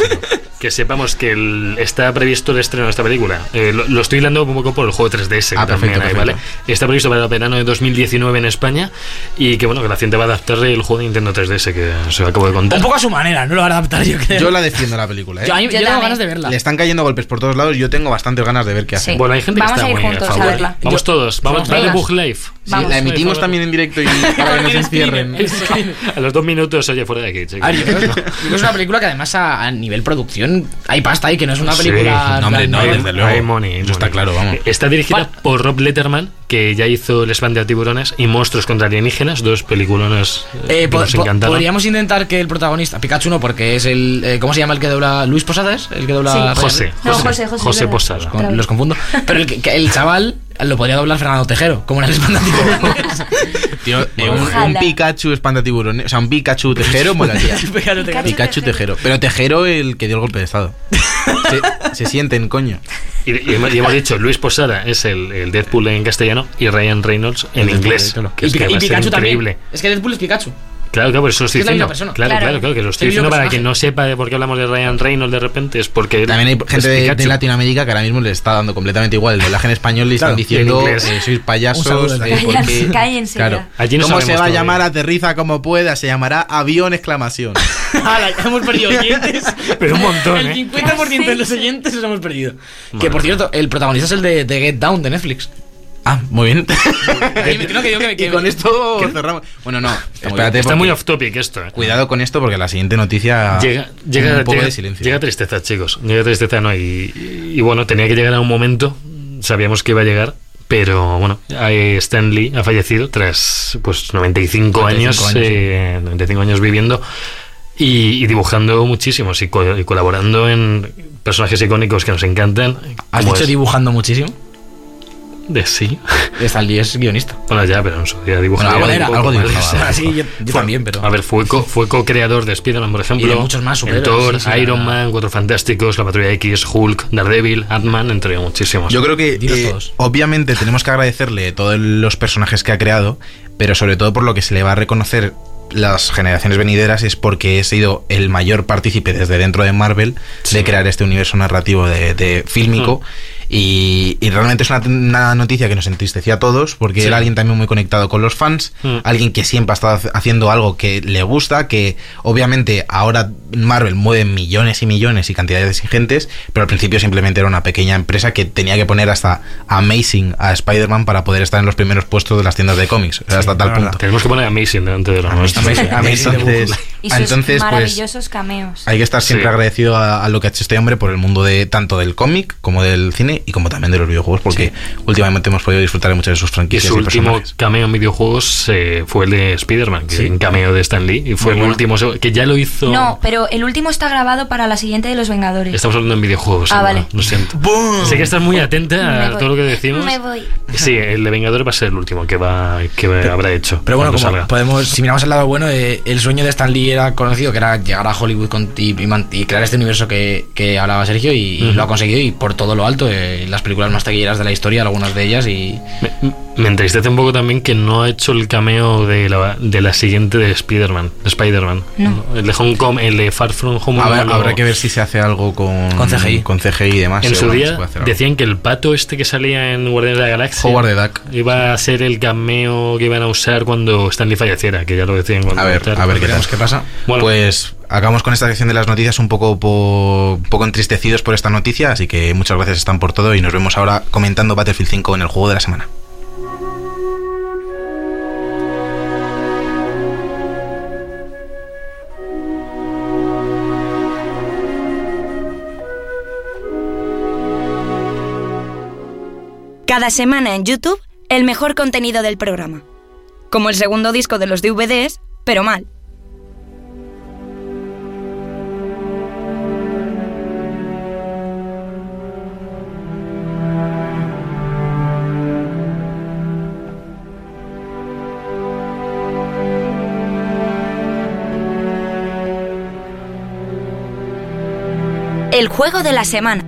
Que sepamos que el- está previsto el estreno de esta película. Eh, lo, lo estoy hilando un poco por el juego 3DS, que Ah, también perfecto, hay, perfecto. ¿vale? Está previsto para el verano de 2019 en España y que bueno, que la gente va a adaptar el juego de Nintendo 3DS que se lo acabo de contar. Un poco a su manera, no lo van a adaptar, yo creo. Yo la defiendo la película, ¿eh? Yo, Yo yo tengo también. ganas de verla. Le están cayendo golpes por todos lados. Yo tengo bastantes ganas de ver qué hacen. Sí. Bueno, hay gente Vamos a ir juntos a verla. Vamos todos, vamos, Vamos, venga. Bug Live. Sí, la emitimos también en directo y para que nos encierren. A los dos minutos, oye, fuera de aquí, chicos. A ver, yo creo, yo creo que es una película que además a, a nivel producción hay pasta ahí, que no es una Sí, película... no, hombre, no, desde luego. Hay money, Eso está claro, vamos. Está dirigida por Rob Letterman, que ya hizo El Spam de tiburones y Monstruos contra alienígenas, dos peliculones eh, Eh, que po- nos encantaron. podríamos intentar que el protagonista, Pikachu no, porque es el. eh, ¿Cómo se llama el que dobla? ¿Luis Posada es? El que dobla. Sí. José? No, José, José, José, José es verdad. Posada. Con- los confundo. Pero el, el chaval lo podría doblar Fernando Tejero, como en el espantativo. Tío, eh, un, Ojalá. un Pikachu espanta tiburones. O sea, un Pikachu tejero molaría. Pikachu Tejero. Pikachu tejero. Pero tejero el que dio el golpe de estado. Se, se sienten, coño. Y, y hemos y hemos dicho, Luis Posada es el, el Deadpool en castellano y Ryan Reynolds en El Deadpool, inglés. claro. que Y, es que Pika- y va a ser Pikachu también. increíble. Es que Deadpool es Pikachu. Claro, claro, por eso lo estoy Es diciendo. Claro, Claro. claro, claro, que lo estoy diciendo para que no sepa de por qué hablamos de Ryan Reynolds de repente, es porque. También hay gente de, de. Latinoamérica que ahora mismo le está dando completamente igual el doblaje en español y están diciendo inglés. eh, sois payasos. Eh, porque- Cállense, cállense claro. Allí no ¿Cómo se va a llamar aterriza como pueda? Se llamará avión exclamación. ¡Hala! ya hemos perdido oyentes. Pero un montón, El ¿eh? 50% de los oyentes los hemos perdido. Que por cierto, el protagonista es el de, de Get Down de Netflix. Ah, muy bien. Ahí me- no, que digo que- que- y con esto cerramos. Bueno, no. Espérate, Está porque- muy off topic esto. eh. Cuidado con esto porque la siguiente noticia. Llega, llega, un poco llega- de silencio. llega tristeza, chicos. Llega tristeza, ¿no? Y, y bueno, tenía que llegar a un momento, sabíamos que iba a llegar, pero bueno, eh, Stan Lee ha fallecido tras pues 95, 95 años, años, eh, 95 años viviendo y, y dibujando muchísimos y, co- y colaborando en personajes icónicos que nos encantan. ¿Has como dicho es- dibujando muchísimo? De sí. Stan Lee es guionista. Bueno, ya, pero en su día dibujaba Bueno, algo era, poco algo dibujaba. Sí, yo, yo también, pero. A ver, fue, co- fue co-creador de Spider-Man, por ejemplo. Y de muchos más superhéroes, Thor, sí, sí, Iron Man, Cuatro Fantásticos, La Patrulla X, Hulk, Daredevil, Ant-Man, entre muchísimos. Yo creo que eh, todos. obviamente tenemos que agradecerle todos los personajes que ha creado, pero sobre todo por lo que se le va a reconocer las generaciones venideras es porque he sido el mayor partícipe desde dentro de Marvel Sí. de crear este universo narrativo de, de fílmico Y, y realmente es una, una noticia que nos entristecía a todos, porque Sí. era alguien también muy conectado con los fans, Mm. alguien que siempre ha estado hac- haciendo algo que le gusta, que obviamente ahora Marvel mueve millones y millones y cantidades ingentes, pero al principio simplemente era una pequeña empresa que tenía que poner hasta Amazing a Spider-Man para poder estar en los primeros puestos de las tiendas de cómics. O sea, hasta tal la verdad. punto. Tenemos que poner Amazing delante de nuestro. Amazing, Amazing Entonces, Y sus entonces pues, maravillosos cameos. hay que estar siempre Sí. agradecido a, a lo que ha hecho este hombre por el mundo de tanto del cómic como del cine y como también de los videojuegos, porque últimamente hemos podido disfrutar de muchas de sus Y franquicias su y último personajes. cameo en videojuegos eh, fue el de Spider-Man, que un cameo de Stan Lee, y fue el último, que ya lo hizo... No, pero el último está grabado para la siguiente de los Vengadores. Estamos hablando en videojuegos. Ah, vale. Lo siento. Sé que estás muy atenta a todo lo que decimos. Me voy. Sí, el de Vengadores va a ser el último que va que habrá hecho. Pero bueno, como salga. podemos, si miramos el lado bueno, eh, el sueño de Stan Lee era conocido, que era llegar a Hollywood con- y, y crear este universo que, que hablaba Sergio, y, lo ha conseguido, y por todo lo alto, eh, las películas más taquilleras de la historia, algunas de ellas, y Me, me entristece un poco también que no ha hecho el cameo de la, de la siguiente de Spider-Man. No. El de Hong Kong, el de Far From Home. Ver, no habrá que ver si se hace algo con, Con CGI. con CGI y demás. En su día decían que el pato este que salía en Guardianes de la Galaxia Howard the Duck. iba a ser el cameo que iban a usar cuando Stanley falleciera, que ya lo decían cuando A ver, a ver qué pasa. Bueno. Pues acabamos con esta sección de las noticias un poco, po- un poco entristecidos por esta noticia, así que muchas gracias están por todo y nos vemos ahora comentando Battlefield 5 en el juego de la semana. Cada semana en YouTube, el mejor contenido del programa. Como el segundo disco de los DVDs, pero mal. Juego de la semana.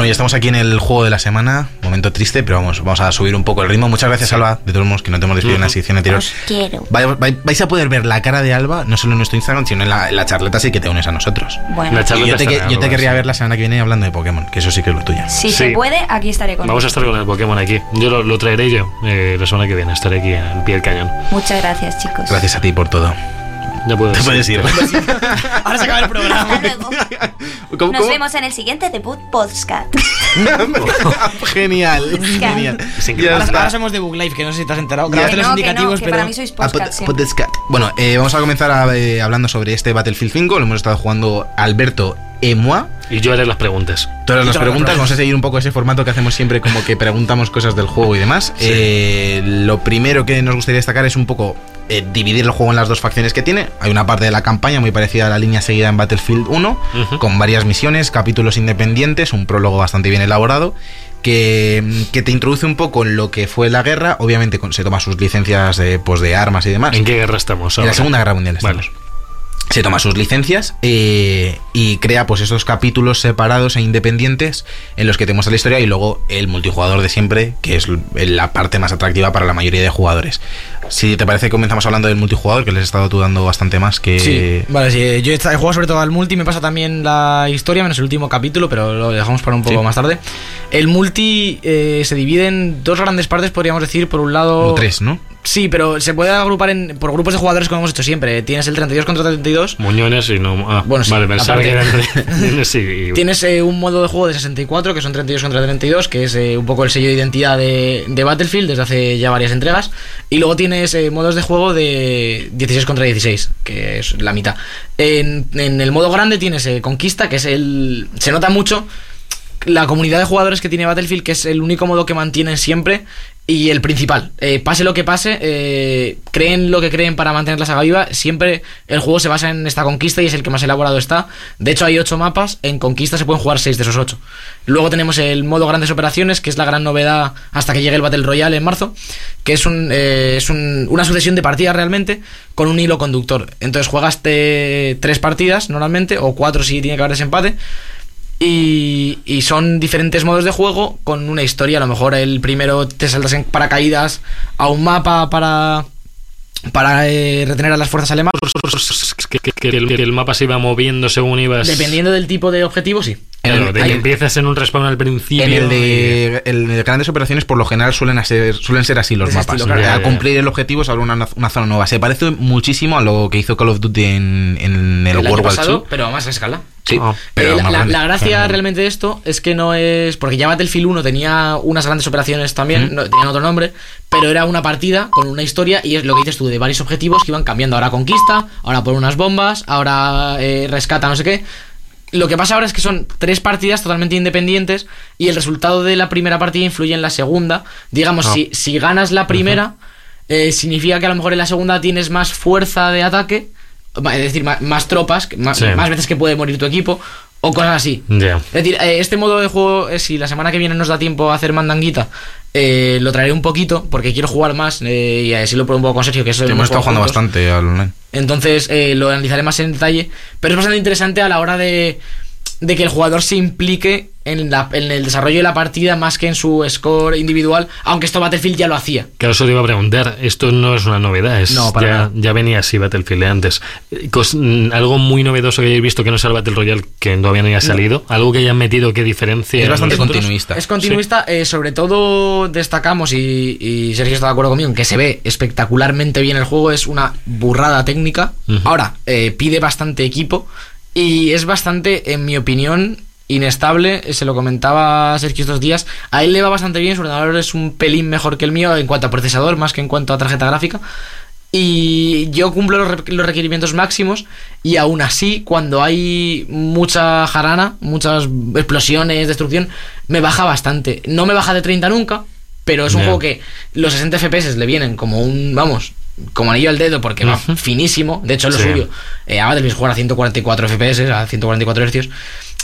Bueno, ya estamos aquí en el juego de la semana, momento triste, pero vamos, vamos a subir un poco el ritmo. Muchas gracias, Alba, de todos modos, que no te hemos despedido en la sección anterior. Os quiero. Vai- vai- vais a poder ver la cara de Alba, no solo en nuestro Instagram, sino en la, en la charleta, sí que te unes a nosotros. Bueno, La yo te, yo te querría sí. ver la semana que viene hablando de Pokémon, que eso sí que es lo tuyo. si Sí. se puede, aquí estaré con Vamos a estar con el Pokémon aquí. Yo lo, lo traeré yo eh, la semana que viene. Estaré aquí al pie del cañón. Muchas gracias, chicos. Gracias a ti por todo. Ya puedes, Te puedes ir. Ahora se acaba el programa. Hasta luego. ¿Cómo- Nos cómo? vemos en el siguiente debut podcast. Genial, genial. Ahora, ahora somos de Book Live, que no sé si te has enterado. Grabaste Que los no, que indicativos, no, que pero. para mí sois Ah, podcast pod-. Bueno, eh, vamos a comenzar a- eh, hablando sobre este Battlefield 5. Lo hemos estado jugando Alberto y moi. Y yo haré las preguntas. Todas Y las preguntas. vamos a seguir un poco ese formato que hacemos siempre, como que preguntamos cosas del juego y demás. Eh, lo primero que nos gustaría destacar es un poco eh, dividir el juego en las dos facciones que tiene. Hay una parte de la campaña muy parecida a la línea seguida en Battlefield 1, Ujú. con varias misiones, capítulos independientes, un prólogo bastante bien elaborado. Que, que te introduce un poco en lo que fue la guerra, obviamente con- se toma sus licencias de, pues, de armas y demás. ¿En qué guerra estamos En ahora? la Segunda Guerra Mundial Vale. Se toma sus licencias eh, y crea pues esos capítulos separados e independientes en los que te muestra la historia y luego el multijugador de siempre, que es la parte más atractiva para la mayoría de jugadores. Si te parece, comenzamos hablando del multijugador, que les he estado tú dando bastante más que... Sí, vale, sí. Yo he he jugado sobre todo al multi, me pasa también la historia, menos el último capítulo, pero lo dejamos para un poco Sí. más tarde. El multi eh, se divide en dos grandes partes, podríamos decir. Por un lado. O tres, ¿no? Sí, pero se puede agrupar en, por grupos de jugadores como hemos hecho siempre. Tienes el 32 contra 32. Muñones y no. Ah, Bueno, sí, vale, pensaba que eran. sí, y- Tienes eh, un modo de juego de 64, que son 32 contra 32, que es eh, un poco el sello de identidad de, de Battlefield desde hace ya varias entregas. Y luego tienes eh, modos de juego de 16 contra 16, que es la mitad. En, en el modo grande tienes Conquista, que es el... Se nota mucho la comunidad de jugadores que tiene Battlefield, que es el único modo que mantienen siempre y el principal. Eh, pase lo que pase, eh, creen lo que creen para mantener la saga viva. Siempre el juego se basa en esta conquista y es el que más elaborado está. De hecho, hay ocho mapas. En conquista se pueden jugar seis de esos ocho. Luego tenemos el modo grandes operaciones, que es la gran novedad hasta que llegue el Battle Royale en marzo, que es, un, eh, es un- una sucesión de partidas realmente con un hilo conductor. Entonces juegas te- tres partidas normalmente, o cuatro si tiene que haber desempate Y, y son diferentes modos de juego con una historia. A lo mejor el primero te saltas en paracaídas a un mapa para, para eh, retener a las fuerzas alemanas. Que, que- que el, que el mapa se iba moviendo según ibas. Dependiendo del tipo de objetivo, sí. Claro, En- de que hay- empiezas en un respawn al principio. En el, y- de, el de grandes operaciones, por lo general, suelen ser, suelen ser así los mapas. estilo, claro. Ya, Al ya. cumplir el objetivo, se abre una, una zona nueva. Se parece muchísimo a lo que hizo Call of Duty en, en el, el año World War pasado, II. pero a más escala. Sí, Ah. pero Eh, la, gracia realmente de esto es que no es. Porque ya Battlefield 1 tenía unas grandes operaciones también, no, tenían otro nombre, pero era una partida con una historia y es lo que dices tú, de varios objetivos que iban cambiando. Ahora conquista, ahora por unas bombas, ahora eh, rescata, no sé qué. Lo que pasa ahora es que son tres partidas totalmente independientes y el resultado de la primera partida influye en la segunda. Digamos, Ah. si, si ganas la primera, eh, significa que a lo mejor en la segunda tienes más fuerza de ataque, es decir, más, tropas, más, Sí. más veces que puede morir tu equipo, o cosas así. Es decir, eh, este modo de juego, eh, si la semana que viene nos da tiempo a hacer mandanguita, eh, lo traeré un poquito porque quiero jugar más eh, y así lo pruebo un poco con Sergio, que Sí, hemos estado jugando juntos. bastante al online. Entonces eh, lo analizaré más en detalle, pero es bastante interesante a la hora de, de que el jugador se implique en, la- en el desarrollo de la partida más que en su score individual, aunque esto Battlefield ya lo hacía. Claro, eso te iba a preguntar. Esto no es una novedad. Es, No, para ya, nada. ya venía así Battlefield de antes. Eh, cos- mm, algo muy novedoso que hayáis visto que no sea el Battle Royale, que todavía no haya salido. Algo que hayan metido que diferencia. Es bastante continuista. Es continuista, eh, sobre todo destacamos, y, y Sergio está de acuerdo conmigo, en que se ve espectacularmente bien el juego, es una burrada técnica. Ahora, eh, pide bastante equipo y es bastante, en mi opinión, inestable. Se lo comentaba Sergio estos días. A él le va bastante bien, su ordenador es un pelín mejor que el mío en cuanto a procesador, más que en cuanto a tarjeta gráfica. Y yo cumplo los, re- los requerimientos máximos y aún así, cuando hay mucha jarana, muchas explosiones, destrucción, me baja bastante. No me baja de 30 nunca, pero es un juego que los 60 FPS le vienen como un, vamos, como anillo al dedo porque va Ujú. finísimo. De hecho, es lo Sí. suyo. Eh, a Battlefield jugar a 144 FPS, a 144 Hz.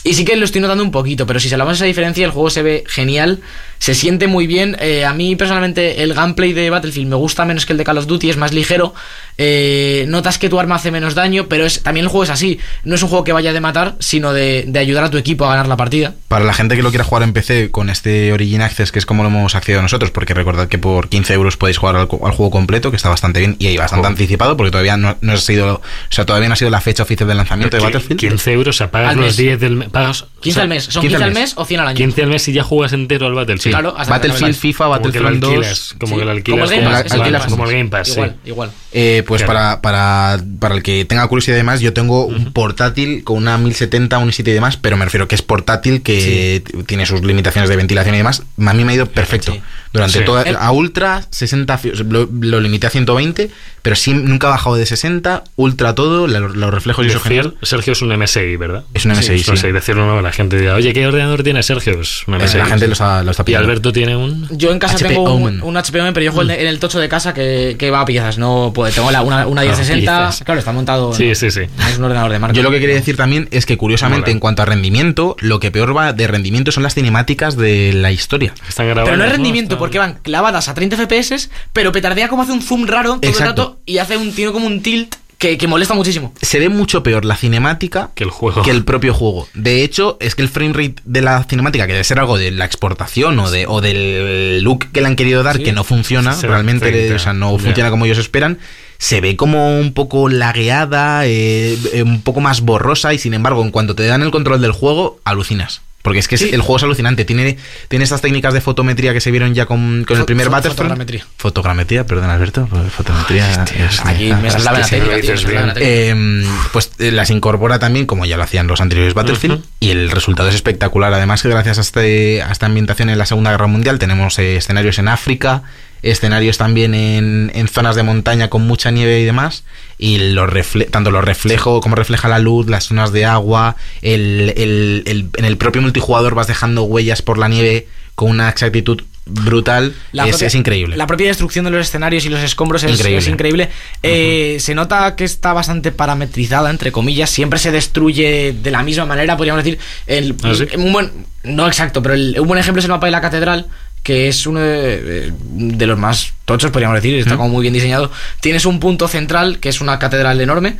Y sí que lo estoy notando un poquito, pero si salvamos esa diferencia, el juego se ve genial, se siente muy bien. Eh, a mí personalmente el gameplay de Battlefield me gusta menos que el de Call of Duty, es más ligero. Eh, notas que tu arma hace menos daño, pero es, también el juego es así. No es un juego que vaya de matar, sino de, de ayudar a tu equipo a ganar la partida. Para la gente que lo quiera jugar en PC con este Origin Access, que es como lo hemos accedido nosotros, porque recordad que por 15 euros podéis jugar al, al juego completo, que está bastante bien y ahí bastante anticipado, porque todavía no, no ha sido, o sea, todavía no ha sido la fecha oficial del lanzamiento de Battlefield. 15 euros, a pagas Al los mes. 10 del mes. pagas- 15 o sea, al mes, son 15 15, al mes. mes o 100 al año. 15 al mes y ya juegas entero al Battlefield. Claro, hasta Battlefield, FIFA, Battlefield 2. alquilas, como Sí. que lo alquilas. Como el Game Pass, exacto. alquilas como el Game Pass, sí. Igual, igual. Eh, pues Claro. para, para, para el que tenga curiosidad y demás, yo tengo un portátil con una 1070, un i7 y demás, pero me refiero que es portátil, que t- tiene sus limitaciones de ventilación y demás. A mí me ha ido perfecto. Sí. Durante Sí. toda, El- a ultra 60, fi- lo, lo limité a 120, pero sí, nunca ha bajado de 60, ultra todo, los reflejos y eso. Sergio es un MSI, ¿verdad? Es un MSI, es un sí. Decirlo nuevo, la gente dirá, oye, ¿qué ordenador tiene Sergio? Es un Eh. La gente lo está, lo está Y. Alberto tiene un. Yo en casa HP tengo un, HP Omen, pero yo juego en el tocho de casa que, que va a piezas. No puedo, tengo la, una, una 1060. piezas. claro, está montado. Sí, no, sí, sí. es un ordenador de marca. Yo lo que quería decir también es que curiosamente en cuanto a rendimiento, lo que peor va de rendimiento son las cinemáticas de la historia. Están grabadas. Pero no es rendimiento, Están- porque van clavadas a 30 FPS, pero petardea como hace un zoom raro todo Exacto. el rato y hace un, tiene como un tilt que, que molesta muchísimo. Se ve mucho peor la cinemática Que el juego. que el propio juego. De hecho, es que el frame rate de la cinemática, que debe ser algo de la exportación o, de, o del look que le han querido dar, Sí. que no funciona, Se realmente, o sea, no funciona como ellos esperan, se ve como un poco lagueada, eh, eh, un poco más borrosa y sin embargo, en cuanto te dan el control del juego, alucinas. Porque es que es- el juego es alucinante. Tiene, tiene estas técnicas de fotometría que se vieron ya con, con el primer Battlefront. fotogrametría. Fotogrametría, perdón Alberto. Fotometría. Aquí me la pues las incorpora también, como ya lo hacían los anteriores Battlefield, y el resultado es espectacular. Además, que gracias a, este, a esta ambientación en la Segunda Guerra Mundial, tenemos eh, escenarios en África, escenarios también en, en zonas de montaña con mucha nieve y demás, y los refle- tanto los reflejos, como refleja la luz, las zonas de agua, el, el- el- en el propio multijugador vas dejando huellas por la nieve con una exactitud brutal. La es, propia- es increíble. La propia destrucción de los escenarios y los escombros es Increíble. es increíble. Eh, Se nota que está bastante parametrizada, entre comillas. Siempre se destruye de la misma manera, podríamos decir. El, ¿Ah, sí? un buen, no exacto, pero el- un buen ejemplo es el mapa de la catedral, que es uno de, los más tochos, podríamos decir, está como muy bien diseñado. Tienes un punto central, que es una catedral enorme,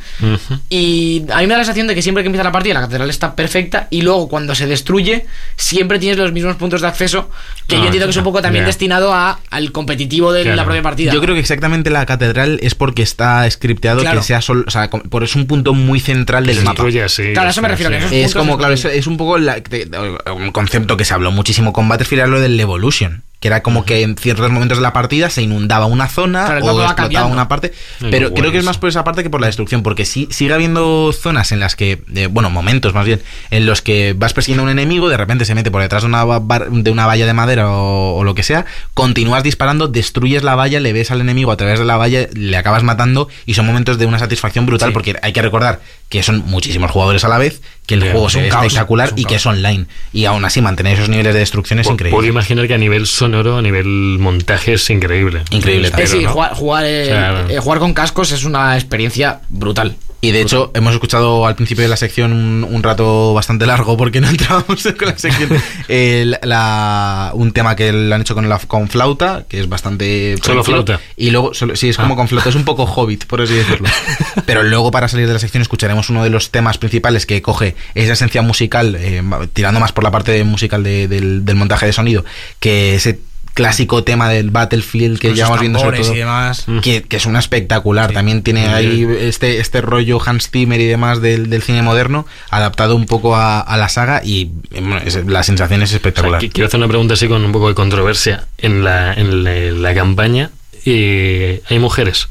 y a mí me da la sensación de que siempre que empieza la partida la catedral está perfecta y luego cuando se destruye siempre tienes los mismos puntos de acceso que Ah, yo entiendo que es un poco también destinado a, al competitivo de Claro. la propia partida. Yo creo que exactamente la catedral es porque está scripteado Claro. que sea solo, o sea, por es un punto muy central del Se mapa. destruye así, Claro, a eso me sí, refiero, sí. que Es como, es claro, es, es un poco la- de- un concepto que se habló muchísimo con Battlefield, era lo del Evolution. Que era como que en ciertos momentos de la partida se inundaba una zona Claro, o explotaba cambiando. una parte. Pero creo que es más por esa parte que por la destrucción. Porque sí, sigue habiendo zonas en las que, eh, bueno, momentos más bien, en los que vas persiguiendo a un enemigo, de repente se mete por detrás de una, bar- de una valla de madera o, o lo que sea, continúas disparando, destruyes la valla, le ves al enemigo a través de la valla, le acabas matando y son momentos de una satisfacción brutal Sí. porque hay que recordar que son muchísimos jugadores a la vez, que el juego es un espectacular y que es online. Y aún así mantener esos niveles de destrucción es increíble. Puedo imaginar que a nivel sonoro, a nivel montaje es increíble. Increíble, Espero, sí, ¿no? jugar, jugar, eh, Claro. eh, jugar con cascos es una experiencia brutal. Y de hecho, hemos escuchado al principio de la sección un, un rato bastante largo porque no entrábamos con la sección. el- la- un tema que lo han hecho con, la, con flauta, que es bastante. ¿Solo flauta? Y luego, solo- sí, es como Ah. con flauta, es un poco hobbit, por así decirlo. Pero luego, para salir de la sección, escucharemos uno de los temas principales que coge esa esencia musical, eh, tirando más por la parte musical de- del, del montaje de sonido, que ese clásico tema del Battlefield que llevamos viendo sobre todo y demás. que, que es una espectacular. También tiene ahí este, este rollo Hans Zimmer y demás del, del cine moderno, adaptado un poco a, a la saga y bueno, es- la sensación es O sea, espectacular. qui- quiero hacer una pregunta así con un poco de controversia. En la, en la, en la campaña eh, hay mujeres.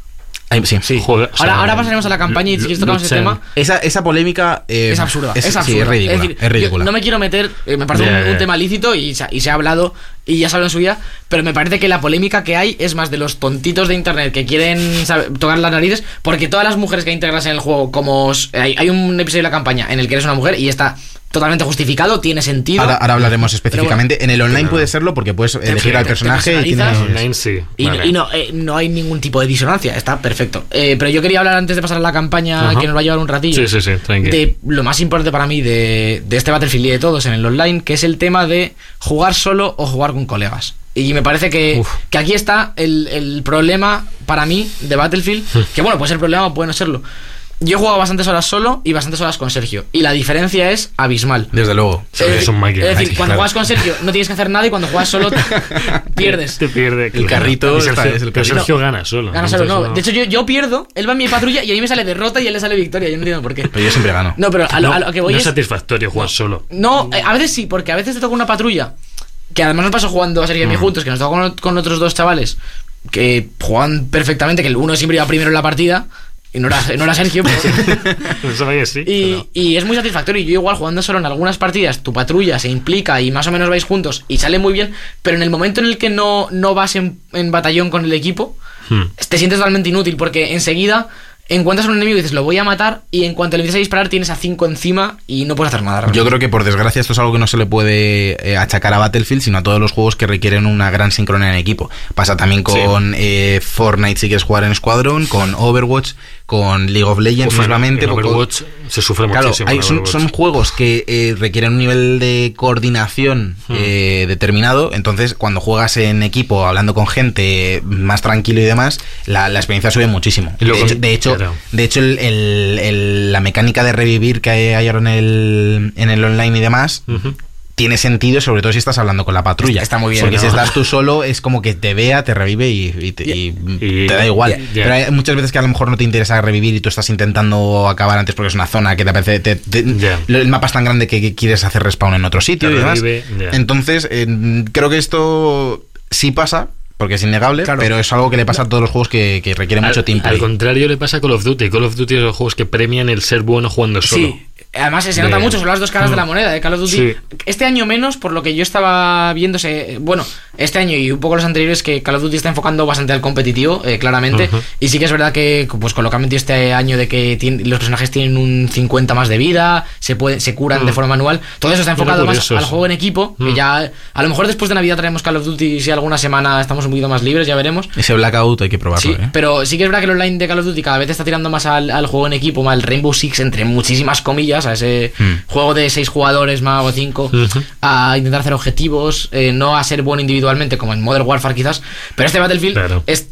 Sí. O sea, Ahora, ahora pasaremos a la campaña y si quieres tocamos ese tema. Esa, esa polémica eh, es absurda. Es, sí, absurda. es ridícula. decir, es ridícula. yo no me quiero meter, eh, me parece un, tema lícito y se, ha- y se ha hablado y ya se habló en su vida, pero me parece que la polémica que hay es más de los tontitos de internet que quieren sabe- tocar las narices, porque todas las mujeres que integras en el juego, como hay, hay un episodio de la campaña en el que eres una mujer y está totalmente justificado, tiene sentido. Ahora, ahora hablaremos específicamente. en el online puede serlo porque puedes elegir te- al te personaje y tienes- Online sí. Y, vale. y no, eh, no hay ningún tipo de disonancia, está perfecto. Eh, pero yo quería hablar antes de pasar a la campaña que nos va a llevar un ratillo. Sí, sí, sí. De lo más importante para mí de, de este Battlefield y de todos en el online, que es el tema de jugar solo o jugar con colegas. Y me parece que, que aquí está el, el problema para mí de Battlefield, que bueno, puede ser problema o puede no serlo. Yo he jugado bastantes horas solo y bastantes horas con Sergio. Y la diferencia es abismal. Desde luego. Sí, es es decir, máquina. es decir, cuando claro. juegas con Sergio no tienes que hacer nada y cuando juegas solo te- pierdes. Te pierde. El carrito Sergio, está- es el pero carrito. Sergio gana solo. Gana solo, no. De hecho, yo, yo pierdo, él va en mi patrulla y a mí me sale derrota y a él le sale victoria. Yo no entiendo por qué. Pero yo siempre gano. No, pero a lo, no, a lo que voy no es. es satisfactorio jugar solo. No, eh, a veces sí, porque a veces te toca una patrulla. Que además nos pasó jugando a Sergio y a mí Mm. juntos, que nos tocó con, con otros dos chavales que juegan perfectamente, que el uno siempre iba primero en la partida. Y no era Sergio. pero- que sí. y, pero- y es muy satisfactorio. Yo igual jugando solo en algunas partidas, tu patrulla se implica y más o menos vais juntos y sale muy bien, pero en el momento en el que no, no vas en, en batallón con el equipo, Hmm. te sientes totalmente inútil porque enseguida encuentras a un enemigo y dices lo voy a matar y en cuanto le empiezas a disparar tienes a cinco encima y no puedes hacer nada. realmente. Yo creo que por desgracia esto es algo que no se le puede eh, achacar a Battlefield, sino a todos los juegos que requieren una gran sincronía en equipo. Pasa también con eh, Fortnite si quieres jugar en Squadron, con Overwatch, con League of Legends Uf, en- mismamente. en o con- Overwatch se sufre Claro, muchísimo. hay- son, juegos que eh, requieren un nivel de coordinación Hmm. eh, determinado, entonces cuando juegas en equipo, hablando con gente más tranquilo y demás, la, la experiencia sube muchísimo. De hecho, de hecho, claro. de hecho, el- el- el- la mecánica de revivir que hay, ahora en el, en el online y demás... Tiene sentido, sobre todo si estás hablando con la patrulla. Está muy bien, Porque ¿no? si estás tú solo, es como que te vea, te revive y, y te, y Y- te da igual. Pero hay muchas veces que a lo mejor no te interesa revivir y tú estás intentando acabar antes porque es una zona que te apetece. te- El mapa es tan grande que, que quieres hacer respawn en otro sitio Te y demás. Entonces, eh, creo que esto sí pasa, porque es innegable, Claro. pero es algo que le pasa a todos los juegos que, que requieren mucho tiempo. al contrario le pasa a Call of Duty. Call of Duty es de los juegos que premian el ser bueno jugando solo. Sí, además se De- nota mucho, son las dos caras de la Mm. moneda de Call of Duty. Sí. Este año menos, por lo que yo estaba viéndose, bueno, este año y un poco los anteriores, que Call of Duty está enfocando bastante al competitivo, eh, claramente. Y sí que es verdad que, pues con lo que han metido este año de que tiene- los personajes tienen un 50 más de vida, se pueden, se curan Mm. de forma manual. Todo eso está enfocado más curioso al juego en equipo, que Mm. ya a lo mejor después de Navidad traemos Call of Duty si alguna semana estamos un poquito más libres, ya veremos. Ese Blackout hay que probarlo. Sí, ¿eh? pero sí que es verdad que el online de Call of Duty cada vez está tirando más al, al juego en equipo, más al Rainbow Six, entre muchísimas comillas, pasa, ese Hmm. juego de seis jugadores más o cinco Ujú. a intentar hacer objetivos, eh, no a ser bueno individualmente como en Modern Warfare quizás, pero este Battlefield Claro. es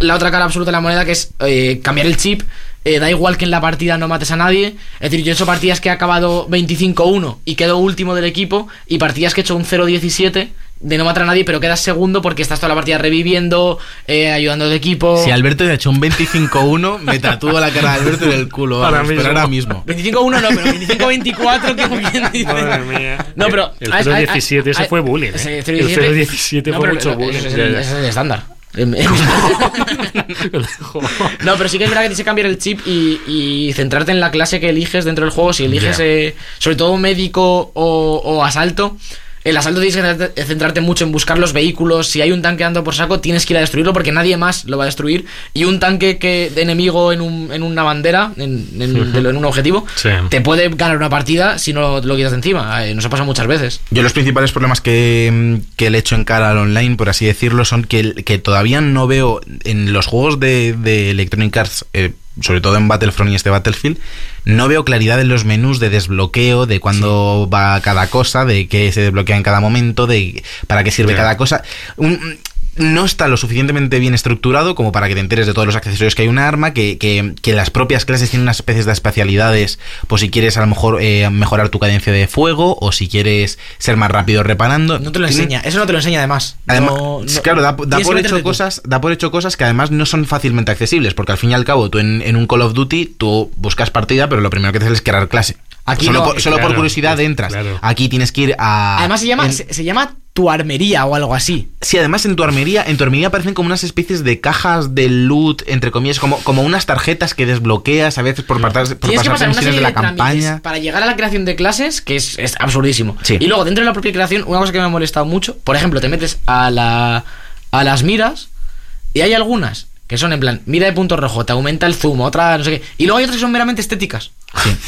la otra cara absoluta de la moneda que es eh, cambiar el chip. eh, da igual que en la partida no mates a nadie. Es decir, yo he hecho partidas que he acabado 25-1 y quedo último del equipo. Y partidas que he hecho un 0-17 de no matar a nadie, pero quedas segundo porque estás toda la partida reviviendo, eh, ayudando al equipo. Si Alberto ha hecho un 25-1, me tatúo la cara de Alberto en el culo. Ahora Vamos, pero mismo. ahora mismo. 25-1 no, pero 25-24, que muy bien dice. Madre mía. No, pero. El hay- hay- 017 ese hay- fue bullying. ¿eh? 017 El 017 No, fue pero mucho bullying. Ese es el, es estándar. Em- em- No, pero sí que es verdad que tienes que cambiar el chip y, y centrarte en la clase que eliges dentro del juego. Si eliges, eh, sobre todo médico o, o asalto, el asalto tienes que centrarte, centrarte mucho en buscar los vehículos. Si hay un tanque dando por saco, tienes que ir a destruirlo porque nadie más lo va a destruir. Y un tanque que de enemigo en, un- en una bandera, en, en- un objetivo, Sí. te puede ganar una partida si no lo quitas de encima. Eh, nos ha pasado muchas veces. Yo los principales problemas que, mm, que le echo en cara al online, por así decirlo, son que, que todavía no veo en los juegos de, de Electronic Arts, eh, sobre todo en Battlefront y este Battlefield, no veo claridad en los menús de desbloqueo, de cuándo va cada cosa, de qué se desbloquea en cada momento, de para qué sirve cada cosa. Un- no está lo suficientemente bien estructurado como para que te enteres de todos los accesorios que hay un arma, que, que, que las propias clases tienen unas especies de especialidades, pues si quieres a lo mejor eh, mejorar tu cadencia de fuego o si quieres ser más rápido reparando. No te lo enseña. Eso no te lo enseña además. Además, No- no- claro, da, por hecho tú. cosas, da por hecho cosas que además no son fácilmente accesibles, porque al fin y al cabo tú en, en un Call of Duty tú buscas partida, pero lo primero que haces es crear clase. Aquí solo no, por, solo claro, por curiosidad entras. claro. Aquí tienes que ir a. Además se llama, en- se, se llama tu armería o algo así. Sí, además en tu armería, en tu armería aparecen como unas especies de cajas de loot, entre comillas, como, como unas tarjetas que desbloqueas a veces por, pasar, por pasar misiones de de, la campaña. para llegar a la creación de clases, que es, es absurdísimo. Sí. Y luego, dentro de la propia creación, una cosa que me ha molestado mucho, por ejemplo, te metes a la a las miras y hay algunas que son en plan, mira de punto rojo, te aumenta el zoom, otra no sé qué. Y luego hay otras que son meramente estéticas.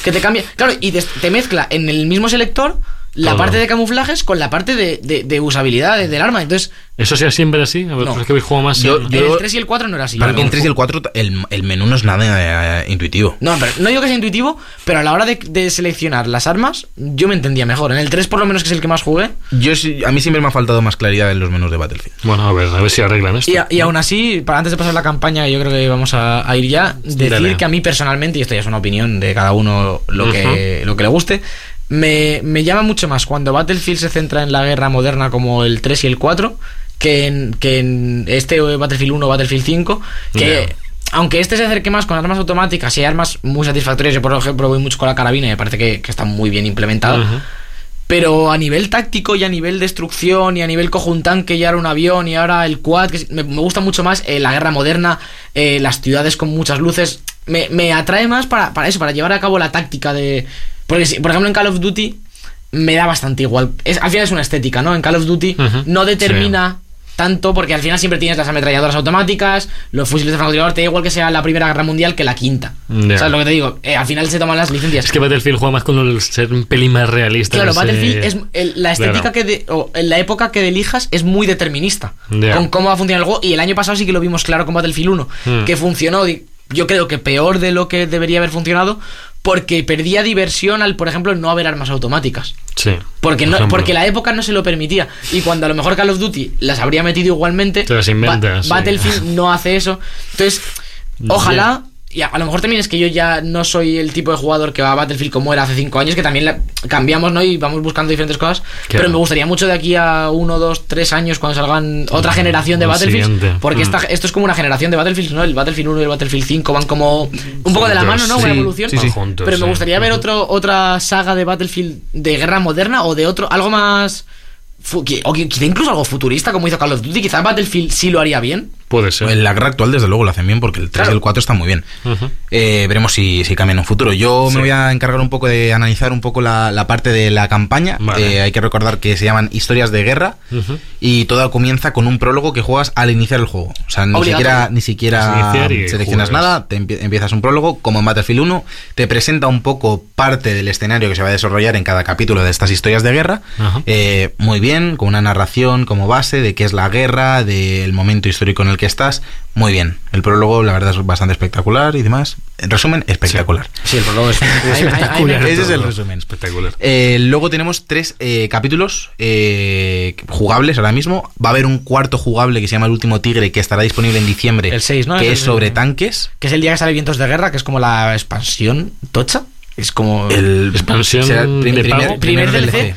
Que te cambia. Claro, y te, mezcla en el mismo selector la parte de camuflajes con la parte de, de- de usabilidad de- del arma. Entonces, ¿Eso sea siempre así? A ver, No. es que habéis jugado más. Yo- en- yo- el 3 y el 4 no era así. Para mí el 3 y el 4 el, el menú no es nada eh, intuitivo. No, pero no digo que sea intuitivo, pero a la hora de, de seleccionar las armas, yo me entendía mejor. En el 3, por lo menos, que es el que más jugué. Yo sí- a mí siempre me ha faltado más claridad en los menús de Battlefield. Bueno, a ver, a ver si arreglan esto. Y, a- y aún así, para antes de pasar la campaña, yo creo que vamos a, a ir ya. Decir Dale. que a mí personalmente, y esto ya es una opinión de cada uno lo, que, lo que le guste, me, me llama mucho más cuando Battlefield se centra en la guerra moderna como el 3 y el 4 que en, que en este Battlefield 1 o Battlefield 5, que... Aunque este se acerque más con armas automáticas y armas muy satisfactorias, yo por ejemplo voy mucho con la carabina y me parece que, que está muy bien implementada. Ujú. Pero a nivel táctico y a nivel destrucción y a nivel cojo un tanque y ahora un avión y ahora el quad, que me gusta mucho más eh, la guerra moderna, eh, las ciudades con muchas luces. Me, me atrae más para, para eso, para llevar a cabo la táctica de... Porque, si, por ejemplo, en Call of Duty me da bastante igual. Es, al final es una estética, ¿no? En Call of Duty no determina tanto porque al final siempre tienes las ametralladoras automáticas, los fusiles de francotirador, te da igual que sea la Primera Guerra Mundial que la quinta. Ya. ¿Sabes lo que te digo? Eh, al final se toman las licencias. Es que Battlefield juega más con el ser un pelín más realista. Claro, ese- Battlefield es el- la estética Claro. que de- o en la época que elijas es muy determinista con cómo va a funcionar el juego y el año pasado sí que lo vimos claro con Battlefield 1 Mm. que funcionó yo creo que peor de lo que debería haber funcionado porque perdía diversión al por ejemplo no haber armas automáticas Sí. porque por no, porque la época no se lo permitía y cuando a lo mejor Call of Duty las habría metido igualmente Te las inventas, Ba- sí. Battlefield no hace eso entonces ojalá y a, a lo mejor también es que yo ya no soy el tipo de jugador que va a Battlefield como era hace cinco años, que también la- cambiamos, ¿no? Y vamos buscando diferentes cosas. Pero me gustaría mucho de aquí a uno, dos, tres años cuando salgan otra generación de el Battlefield. Porque Mm. esta- esto es como una generación de Battlefield, ¿no? El Battlefield 1 y el Battlefield 5 van como un poco de la mano, ¿no? Una sí, evolución. sí, sí. Van juntos, Pero me gustaría ver otro, otra saga de Battlefield de guerra moderna o de otro, algo más. O qui- quizá incluso algo futurista como hizo Call of Duty. Quizá Battlefield sí lo haría bien. Puede ser. En la guerra actual, desde luego, lo hacen bien porque el 3 Claro. y el 4 están muy bien. Eh, veremos si, si cambian en un futuro. Yo Sí. me voy a encargar un poco de analizar un poco la, la parte de la campaña. Vale. Eh, hay que recordar que se llaman historias de guerra y todo comienza con un prólogo que juegas al iniciar el juego. O sea, ni siquiera, ni siquiera Es iniciar y seleccionas juegas. nada, te empie- empiezas un prólogo como en Battlefield 1, te presenta un poco parte del escenario que se va a desarrollar en cada capítulo de estas historias de guerra. Eh, muy bien, con una narración como base de qué es la guerra, del momento histórico en el que estás, muy bien. El prólogo, la verdad, es bastante espectacular y demás. En resumen, espectacular. Sí, el prólogo es. Espectacular. Ese es el resumen. Espectacular. Eh, luego tenemos tres eh, capítulos eh, jugables ahora mismo. Va a haber un cuarto jugable que se llama El último tigre que estará disponible en diciembre. El seis, ¿no? Que Es es el- sobre tanques. Que es el día que sale Vientos de Guerra, que es como la expansión tocha. Es como. El Expansión será el prim- de primer, pago. primer primer DLC. DLC.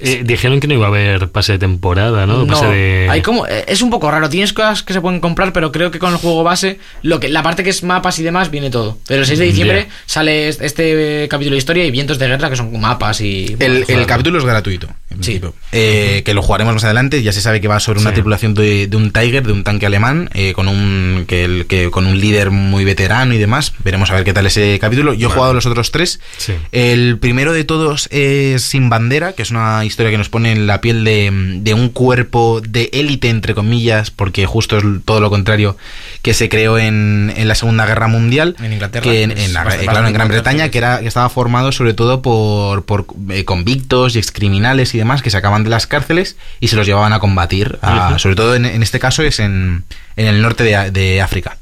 Eh, dijeron que no iba a haber pase de temporada, ¿no? Pase No, de... hay como, eh, es un poco raro. Tienes cosas que se pueden comprar, pero creo que con el juego base, lo que, la parte que es mapas y demás, viene todo. Pero el 6 de diciembre sale es- este eh, capítulo de historia y vientos de guerra, que son mapas y. El, capítulo es gratuito, en Sí. Eh, que lo jugaremos más adelante. Ya se sabe que va sobre una Sí. tripulación de, de un Tiger, de un tanque alemán, eh, con un que, el- que con un líder muy veterano y demás. Veremos a ver qué tal ese capítulo. Yo he jugado los otros tres. Sí. El primero de todos es Sin Bandera, que es una historia que nos pone en la piel de, de un cuerpo de élite, entre comillas, porque justo es todo lo contrario que se creó en, en la Segunda Guerra Mundial. En Inglaterra, Que en, es en la- bastante- eh, claro, en Gran Bretaña, que era que estaba formado sobre todo por, por eh, convictos y excriminales y demás que sacaban de las cárceles y se los llevaban a combatir. a-. Sobre todo en, en este caso es en, en el norte de, de África.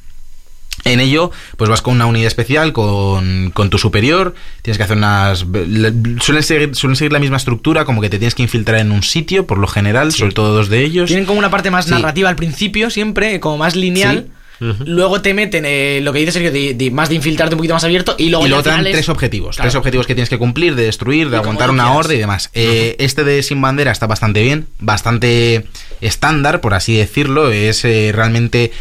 En ello, pues vas con una unidad especial, con, con tu superior, tienes que hacer unas... le- Suelen seguir, suelen seguir la misma estructura, como que te tienes que infiltrar en un sitio, por lo general, sobre todo dos de ellos. Tienen como una parte más Sí. narrativa al principio, siempre, como más lineal. Sí. Luego te meten eh, lo que dice Sergio, de, de más de infiltrarte un poquito más abierto. Y luego, y luego te dan tres objetivos, Claro. tres objetivos que tienes que cumplir, de destruir, de Y aguantar una horda y demás. Eh, Este de Sin Bandera está bastante bien, bastante estándar, por así decirlo. Es eh, realmente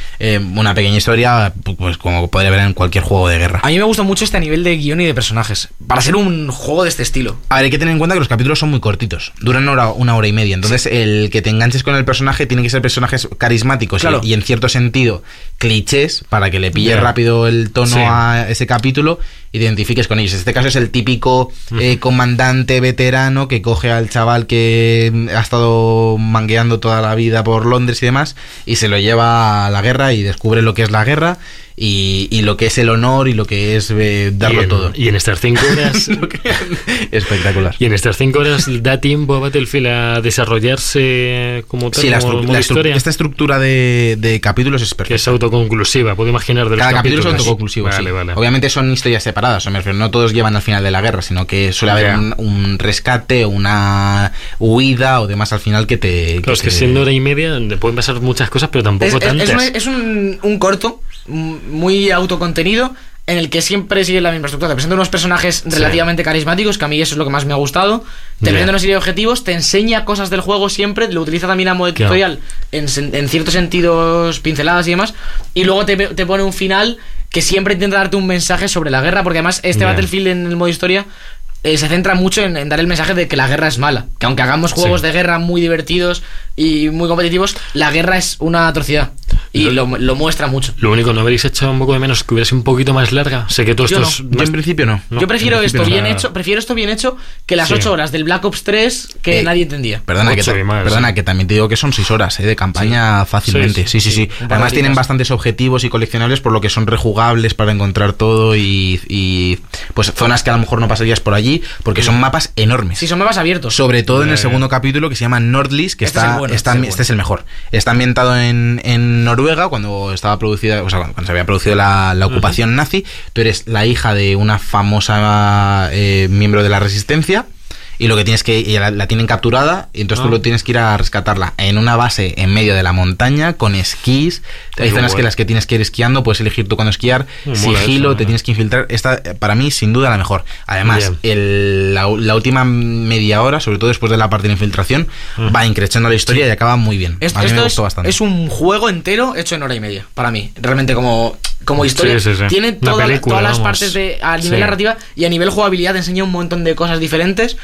una pequeña historia, pues como podría ver en cualquier juego de guerra. A mí me gusta mucho este nivel de guion y de personajes. Para ser un juego de este estilo. A ver, hay que tener en cuenta que los capítulos son muy cortitos, duran una hora, una hora y media. Entonces, el que te enganches con el personaje tiene que ser personajes carismáticos y- y, en cierto sentido clichés para que le pille rápido el tono Sí. a ese capítulo y te identifiques con ellos. En este caso es el típico eh, comandante veterano que coge al chaval que ha estado mangueando toda la vida por Londres y demás y se lo lleva a la guerra y descubre lo que es la guerra y, y lo que es el honor y lo que es eh, darlo y en, todo. Y en estas cinco horas... Espectacular. y en estas cinco horas da tiempo a Battlefield a desarrollarse como tal, Sí, la, como estru- la estru- historia. esta estructura de, de capítulos es Que perfecta. es autoconclusiva, puedo imaginar de los Cada capítulo es autoconclusivo. Vale, sí. vale. Obviamente son historias separadas, o sea, me refiero, no todos llevan al final de la guerra, sino que suele haber un, un rescate, una huida o demás al final que te. Claro, es que te- siendo hora y media pueden pasar muchas cosas, pero tampoco Es, es- tantas. es un, es un- un corto muy autocontenido en el que siempre sigue la misma estructura. Te presenta unos personajes relativamente carismáticos, que a mí eso es lo que más me ha gustado. Te presenta una serie de objetivos, te enseña cosas del juego siempre, lo utiliza también a modo de Claro. tutorial en, ciertos sentidos, pinceladas y demás. Y luego te, te pone un final que siempre intenta darte un mensaje sobre la guerra, porque además este. Battlefield en el modo historia eh, se centra mucho en, en dar el mensaje de que la guerra es mala. Que aunque hagamos juegos Sí. de guerra muy divertidos y muy competitivos, la guerra es una atrocidad. Y lo, lo muestra mucho. Lo único, ¿no habréis hecho un poco de menos que hubiese un poquito más larga? Sé que todo Yo esto no. es Yo en principio no. No, Yo prefiero esto bien hecho, prefiero esto bien hecho que las Sí. 8 horas del Black Ops 3 que Eh, nadie entendía. Perdona, que, más, perdona sí. también te digo que son seis horas eh, de campaña fácilmente. Sí, Sí, sí, sí, sí, sí. Además tienen bastantes objetivos y coleccionables por lo que son rejugables para encontrar todo y, y, pues zonas que a lo mejor no pasarías por allí porque son mapas enormes. Si son mapas abiertos. Sobre todo en el ya. segundo capítulo que se llama Nordlis, que Este es está, el bueno, está- este es el este es el mejor. Está ambientado en, en Noruega cuando estaba producida, o sea, cuando, cuando se había producido la, la ocupación nazi. Tú eres la hija de una famosa eh, miembro de la resistencia. Y lo que tienes que. y la, la tienen capturada. Y entonces tú Ah. lo tienes que ir a rescatarla en una base en medio de la montaña, con esquís. Hay zonas que guay. las que tienes que ir esquiando, puedes elegir tú cuando esquiar. Me sigilo, eso, te eh. tienes que infiltrar. Esta, eh, para mí, sin duda, la mejor. Además, el- la, la última media hora, sobre todo después de la parte de infiltración, va increchando la historia y acaba muy bien. Esto, a mí me esto gustó es, bastante. es un juego entero hecho en hora y media, para mí. Realmente como, como historia. Sí, sí, sí. Tiene toda- película, todas las vamos. partes de, a nivel Sí. narrativa y a nivel jugabilidad enseña un montón de cosas diferentes.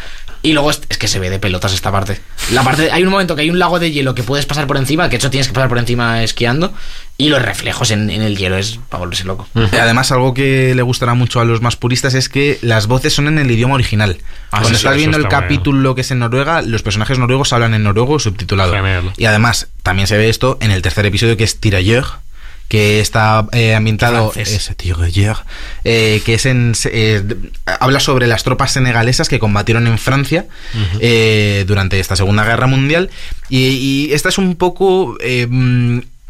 Y luego es, es que se ve de pelotas esta parte. La parte hay un momento que hay un lago de hielo que puedes pasar por encima, que de hecho tienes que pasar por encima esquiando. Y los reflejos en, en el hielo es para volverse loco. Y Además, algo que le gustará mucho a los más puristas es que las voces son en el idioma original. Ah, Cuando sí, estás sí, viendo el capítulo que es en Noruega, los personajes noruegos hablan en noruego subtitulado. Genial. Y además, también se ve esto en el tercer episodio que es Tirailleur, que está eh, ambientado Francés. es Tirailleur, eh, que es en eh, habla sobre las tropas senegalesas que combatieron en Francia durante esta Segunda Guerra Mundial y, y esta es un poco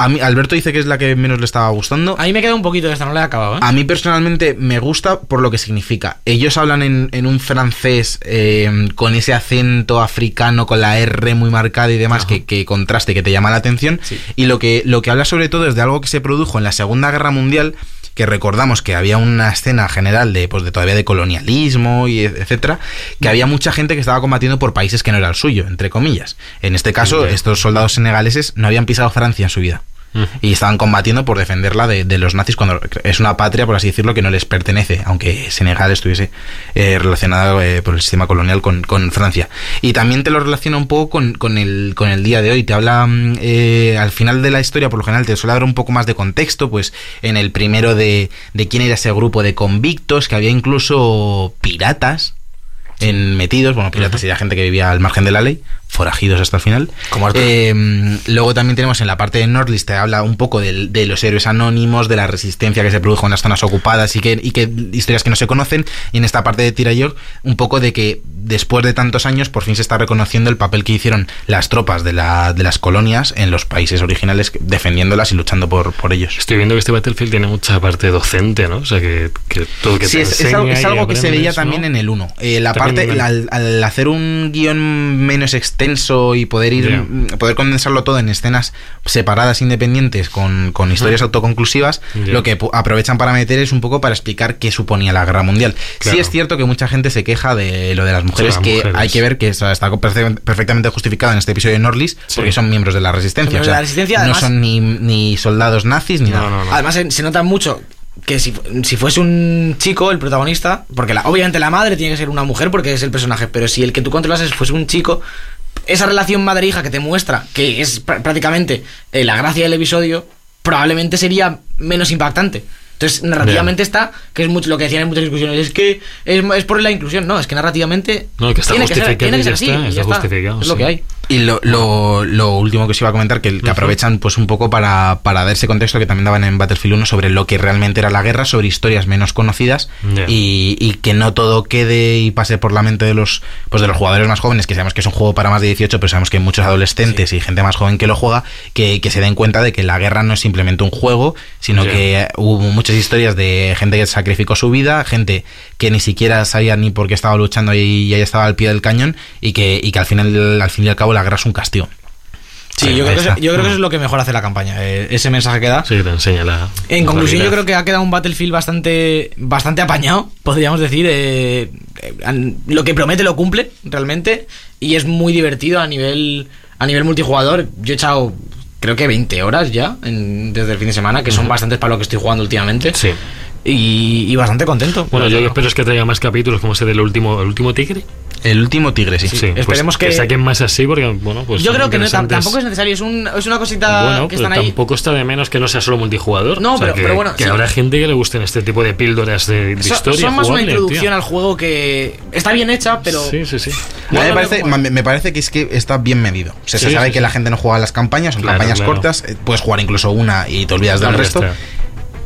A mí, Alberto dice que es la que menos le estaba gustando. A mí me queda un poquito de esta, no la he acabado, ¿eh? A mí personalmente me gusta por lo que significa. Ellos hablan en, en un francés eh, con ese acento africano, con la R muy marcada y demás, que, que contraste, que te llama la atención. Y lo que, lo que habla sobre todo es de algo que se produjo en la Segunda Guerra Mundial, que recordamos que había una escena general de, pues, de todavía de colonialismo y et- etcétera, que había mucha gente que estaba combatiendo por países que no era el suyo, entre comillas. En este caso, estos soldados senegaleses no habían pisado Francia en su vida y estaban combatiendo por defenderla de, de los nazis cuando es una patria, por así decirlo, que no les pertenece, aunque Senegal estuviese eh, relacionado eh, por el sistema colonial con, con Francia. Y también te lo relaciona un poco con, con el, con el día de hoy. Te habla mm, eh, al final de la historia, por lo general, te suele dar un poco más de contexto, pues en el primero de, de quién era ese grupo de convictos, que había incluso piratas. En metidos, bueno, piratas sería gente que vivía al margen de la ley, forajidos hasta el final. Como. Eh, luego también tenemos en la parte de Nordlist, te habla un poco del- de, los héroes anónimos, de la resistencia que se produjo en las zonas ocupadas y que, y que historias que no se conocen. Y en esta parte de Tirayor, un poco de que después de tantos años, por fin se está reconociendo el papel que hicieron las tropas de, la, de las colonias en los países originales, defendiéndolas y luchando por, por ellos. Estoy viendo que este Battlefield tiene mucha parte docente, ¿no? O sea, que, que todo que Sí, te es, es algo, es algo que se veía ¿no? también en el 1. Eh, la También parte, el- al, al hacer un guion menos extenso y poder ir mm, poder condensarlo todo en escenas separadas, independientes, con, con historias autoconclusivas, lo que aprovechan para meter es un poco para explicar qué suponía la guerra mundial. Sí Claro. es cierto que mucha gente se queja de lo de las mujeres, las que mujeres. hay que ver que está, está perfe- perfectamente justificado en este episodio de Norlis, porque son miembros de la resistencia. O sea, la resistencia, no además- son ni, ni soldados nazis ni No, nada. no, no. Además, se, se nota mucho que si, si fuese un chico el protagonista, porque la- obviamente la madre tiene que ser una mujer porque es el personaje, pero si el que tú controlas es- fuese un chico, esa relación madre-hija que te muestra, que es pr- prácticamente eh, la gracia del episodio, probablemente sería menos impactante. Entonces, narrativamente está, que es mucho lo que decían en muchas discusiones, es que es, es por la inclusión. No, es que narrativamente. No, que está tiene ser- justificado tiene que y ser ya así, está, Es lo sí. que hay. Y lo, lo, lo último que os iba a comentar, que, que aprovechan pues un poco para, para dar ese contexto que también daban en Battlefield 1 sobre lo que realmente era la guerra, sobre historias menos conocidas y, y que no todo quede y pase por la mente de los pues de los jugadores más jóvenes, que sabemos que es un juego para más de 18, pero sabemos que hay muchos adolescentes y gente más joven que lo juega, que, que se den cuenta de que la guerra no es simplemente un juego, sino que hubo muchas historias de gente que sacrificó su vida, gente que ni siquiera sabía ni por qué estaba luchando y, y ahí estaba al pie del cañón y que, y que al final al fin y al cabo la es un castigo. Sí, yo creo, que eso, yo creo que eso es lo que mejor hace la campaña, eh, ese mensaje que da. Sí, te enseña la. En la conclusión, yo realidad. creo que ha quedado un Battlefield bastante, bastante apañado, podríamos decir. eh, eh, lo que promete lo cumple, realmente. Y es muy divertido a nivel, a nivel multijugador. Yo he echado, creo que 20 horas ya en- desde el fin de semana, que son bastantes para lo que estoy jugando últimamente. Sí. Y, y bastante contento. Bueno, yo Pero- espero es que traiga más capítulos, como ese del último, el último tigre. El último tigre, sí. Sí, pues esperemos que- saquen más así, porque, bueno, pues. yo creo que no, tampoco es necesario, es, un- es una cosita Bueno, que pero están ahí. tampoco está de menos que no sea solo multijugador. No, O sea, pero- que, pero bueno, Que sí. habrá gente que le gusten este tipo de píldoras de, de Son- historia. son más una jugable, introducción tío. al juego que está bien hecha, pero Sí, sí, sí. A mí me Bueno, parece, bueno. me, me parece que es que está bien medido. O sea, Sí, se sabe sí, que sí. la gente no juega las campañas, son Claro, campañas claro. cortas, eh, puedes jugar incluso una y te olvidas del resto. está.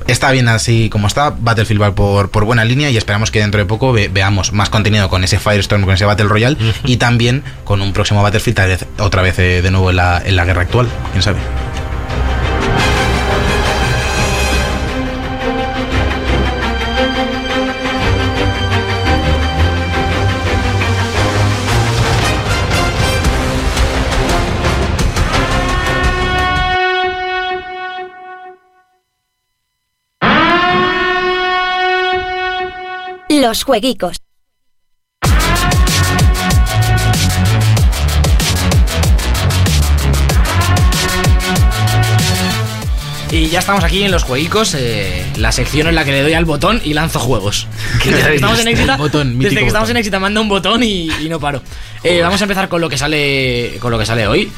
Está bien así como está, Battlefield va por, por buena línea y esperamos que dentro de poco ve- veamos más contenido con ese Firestorm, con ese Battle Royale y también con un próximo Battlefield tal vez- otra vez eh, de nuevo en la, en la guerra actual, quién sabe. Los jueguicos. Y ya estamos aquí en los jueguicos, eh, la sección en la que le doy al botón y lanzo juegos. Desde ya que estamos en Exita, el botón, desde mítico que estamos en Exita mando un botón y, y no paro. Eh, vamos a empezar con lo que sale con lo que sale hoy.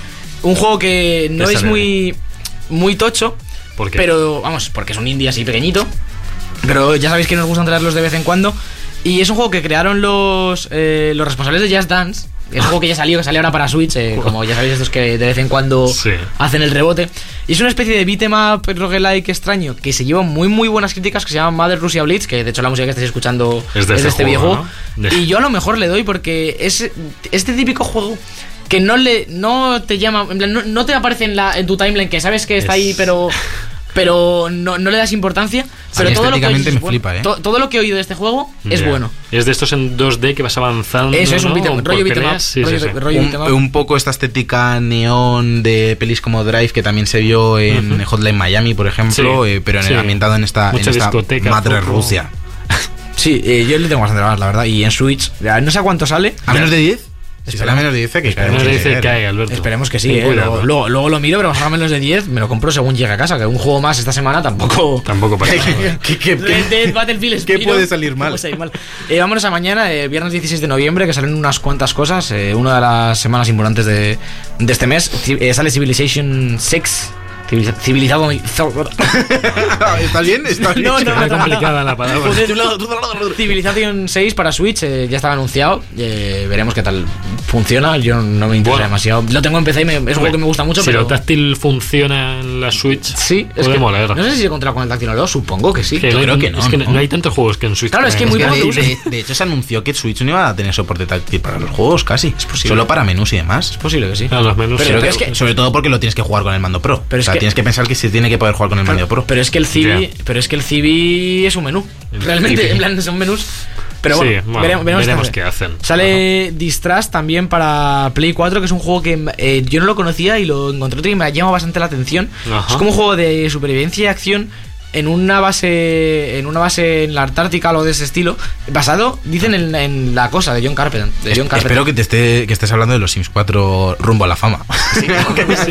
Un juego que no ¿Qué es muy muy tocho, ¿Por qué? pero vamos, porque es un indie así pequeñito. Pero ya sabéis que nos gustan traerlos de vez en cuando. Y es un juego que crearon los, eh, los responsables de Just Dance. Es un juego que ya salió, que salió ahora para Switch, eh, como ya sabéis, estos que de vez en cuando Sí. hacen el rebote. Y es una especie de beat'em up roguelike extraño que se lleva muy muy buenas críticas que se llama Mother Russia Blitz, que de hecho la música que estáis escuchando Es de es ese de este juego, videojuego. ¿no? De- Y yo a lo mejor le doy porque es este típico juego que no le no te llama, en plan, no, no te aparece en, la, en tu timeline, que sabes que está ahí, pero pero no, no le das importancia. Pero todo lo, que me bueno. flipa, ¿eh? To- todo lo que he oído de este juego es bueno. Es de estos en 2D que vas avanzando. Eso es un rollo. Sí, sí. Un, un poco esta estética neón de pelis como Drive que también se vio en Hotline Miami, por ejemplo, Sí, eh, pero en sí. ambientado en esta, en esta madre poco- Rusia. Sí, eh, yo le tengo bastante ganas, la verdad. Y en Switch, ya, no sé a cuánto sale. ¿A menos de 10? Menos de 10, que le dice cae, Alberto. Esperemos que sí, eh. luego, luego, luego lo miro, pero más o menos de 10 me lo compro según llegue a casa. Que un juego más esta semana tampoco. Tampoco pasa nada. ¿Qué- qué- Dead, Battlefield qué puede salir mal? ¿Qué puede salir mal? Eh, vámonos a mañana, eh, viernes 16 de noviembre, que salen unas cuantas cosas. eh, una de las semanas importantes de, de este mes. Eh, sale Civilization 6. Civiliza- Civilizado. ¿Está bien? ¿Está bien? No, no, Está no, no. complicada la palabra. Joder, Civilization 6 para Switch eh, ya estaba anunciado. eh, veremos qué tal funciona. Yo no me interesa Bueno. demasiado. Lo tengo en PC y me- es un juego que me gusta mucho. Si pero... lo táctil funciona en la Switch, Sí, es que molar. no sé si se controla con el táctil o no, supongo que sí. Que Yo no hay- creo que no, Es que ¿no? no hay tantos juegos que en Switch. Claro, es que muy de, lo de- de hecho, se anunció que Switch no iba a tener soporte táctil para los juegos casi. posible. Solo para menús y demás. Es posible que sí. A los menús. Pero sí, es que- Sobre todo porque lo tienes que jugar con el mando Pro. Pero es que- tienes que pensar que se tiene que poder jugar con el mando Pro. Pero es que el Civi, pero es que el Civi es un menú. Realmente, Civi. en plan, son menús. Pero Sí, bueno, bueno, veremos, veremos veremos esta qué hacen. Sale Distrust también para Play 4, que es un juego que eh, yo no lo conocía y lo encontré otro y me ha llamado bastante la atención. Ajá. Es como un juego de supervivencia y acción en una base en una base en la Antártica o de ese estilo, basado, dicen, en, en la cosa de John Carpenter. De John Es- Carpenter. Espero que te esté, que estés hablando de los Sims 4 rumbo a la fama. Sí,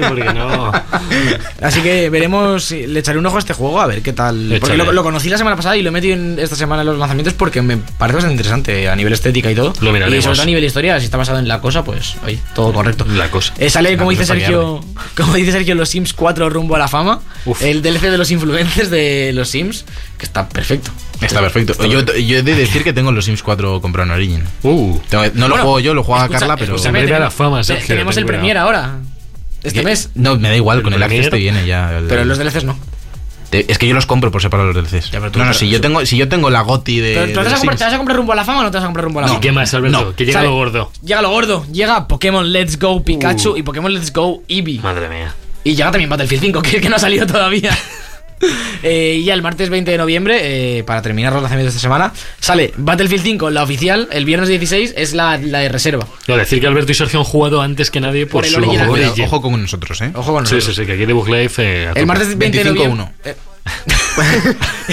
porque no. Así que veremos, le echaré un ojo a este juego a ver qué tal. Porque lo, lo conocí la semana pasada y lo he metido en esta semana en los lanzamientos porque me parece bastante interesante a nivel estética y todo. Lo miraremos. Y sobre todo a nivel historia, si está basado en la cosa, pues oye, todo correcto. La cosa. Eh, sale, La como dice Sergio, como dice Sergio, los Sims 4 rumbo a la fama. Uf. El DLC de los influencers de los Sims, que está perfecto. Está perfecto. Yo, yo he de decir que tengo los Sims 4 comprado en Origin. Uh. Tengo- no lo juego yo, lo juega escucha- Carla, pero. la tenemos- fama, Sergio, Tenemos ten el cuidado. Premier ahora. Este ¿Qué? mes. No, me da igual, ¿El con el? Access te viene ya. el- Pero los DLCs no. Te- Es que yo los compro por separado los DLCs. Ya, pero tú- no, no, si yo tengo, si yo tengo la GOTI de. Pero, de ¿te, vas a comprar, Sims- ¿Te vas a comprar rumbo a la fama o no te vas a comprar rumbo a la No. fama? ¿Qué más, Alberto? No. que llega Sale- lo gordo. Llega lo gordo. Llega Pokémon Let's Go Pikachu Uh. y Pokémon Let's Go Eevee. Madre mía. Y llega también Battlefield 5, que, que no ha salido todavía. Eh, y ya el martes 20 de noviembre, eh, para terminar los lanzamientos de esta semana, sale Battlefield 5, la oficial. El viernes 16 es la, la de reserva. Quiero decir que Alberto y Sergio han jugado antes que nadie por, Por el su original. Ojo, cuidado, ojo con nosotros, ¿eh? Ojo con Sí, nosotros. sí, sí, que aquí de Bug Life. eh, tope. El martes 20 de 25-1. noviembre. eh,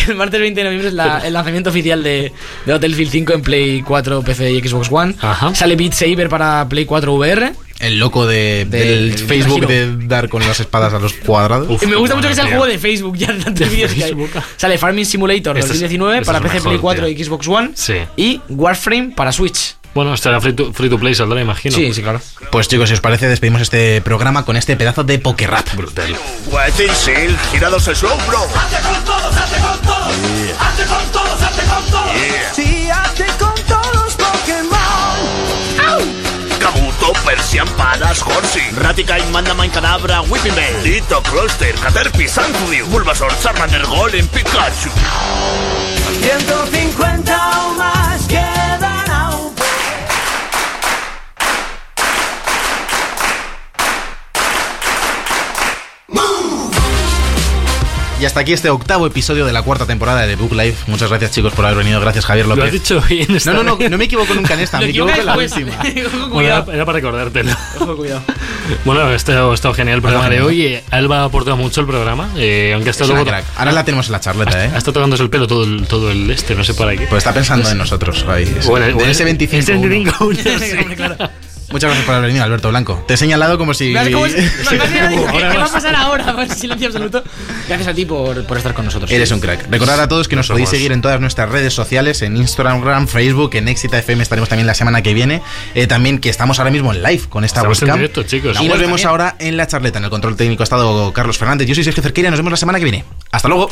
el martes 20 de noviembre es la- el lanzamiento oficial de, de Battlefield 5 en Play 4, PC y Xbox One. Ajá. Sale Beat Saber para Play 4 VR. El loco de, Del- Facebook de dar con las espadas a los cuadrados. Uf. Y me gusta mucho que sea el juego de Facebook, ya de tantos vídeos que hay. Sale Farming Simulator Esto es- 2019 esto para es PC, mejor, Play 4 tío. y Xbox One. Sí. Y Warframe para Switch. Bueno, estará free to, free to play, saldrá, imagino. Sí, sí, claro. Pues chicos, si os parece, despedimos este programa con este pedazo de Pokerrap. Brutal. Wet and Seal, girados slow, bro. Sí, hazte con todos Kabuto, Persian, Paras, Horsey, Raticate, Mandamain, Cadabra, Whipping Bell, Ditto, Cluster, Caterpie, Santudio, Bulbasaur, Charmander, Golem, Pikachu. 150 Y hasta aquí este octavo episodio de la cuarta temporada de Book Life. Muchas gracias chicos por haber venido. Gracias Javier Lo has López. dicho bien. No, no, no, no me equivoco nunca en esta, me equivoco en la última. pues. Bueno, era, era para recordártelo. Ojo, cuidado. Bueno, ha estado, ha estado genial el programa de hoy. Alba ha aportado mucho el programa. eh, aunque ha Es una luego- crack. Ahora la tenemos en la charleta, Ha ¿eh? estado tocándose el pelo todo el, todo el este, no sé para qué. Pues está pensando en nosotros. ahí. Bueno, de bueno, ese 25. ese 25 uno, sí. Hombre, claro. Muchas gracias por haber venido, Alberto Blanco. Te he señalado como si. Más bien, ¿Qué, Ahora qué va a pasar ahora? Silencio absoluto. Gracias a ti por, por estar con nosotros. Eres un crack. Recordad a todos que nos podéis seguir en todas nuestras redes sociales, en Instagram, Facebook, en Exita FM estaremos también la semana que viene. Eh, también que estamos ahora mismo en live con esta Estamos en webcam. directo, chicos. Y nos vemos también. ahora en la charleta. En el control técnico ha estado Carlos Fernández. Yo soy Sergio Cerqueira. Nos vemos la semana que viene. Hasta luego.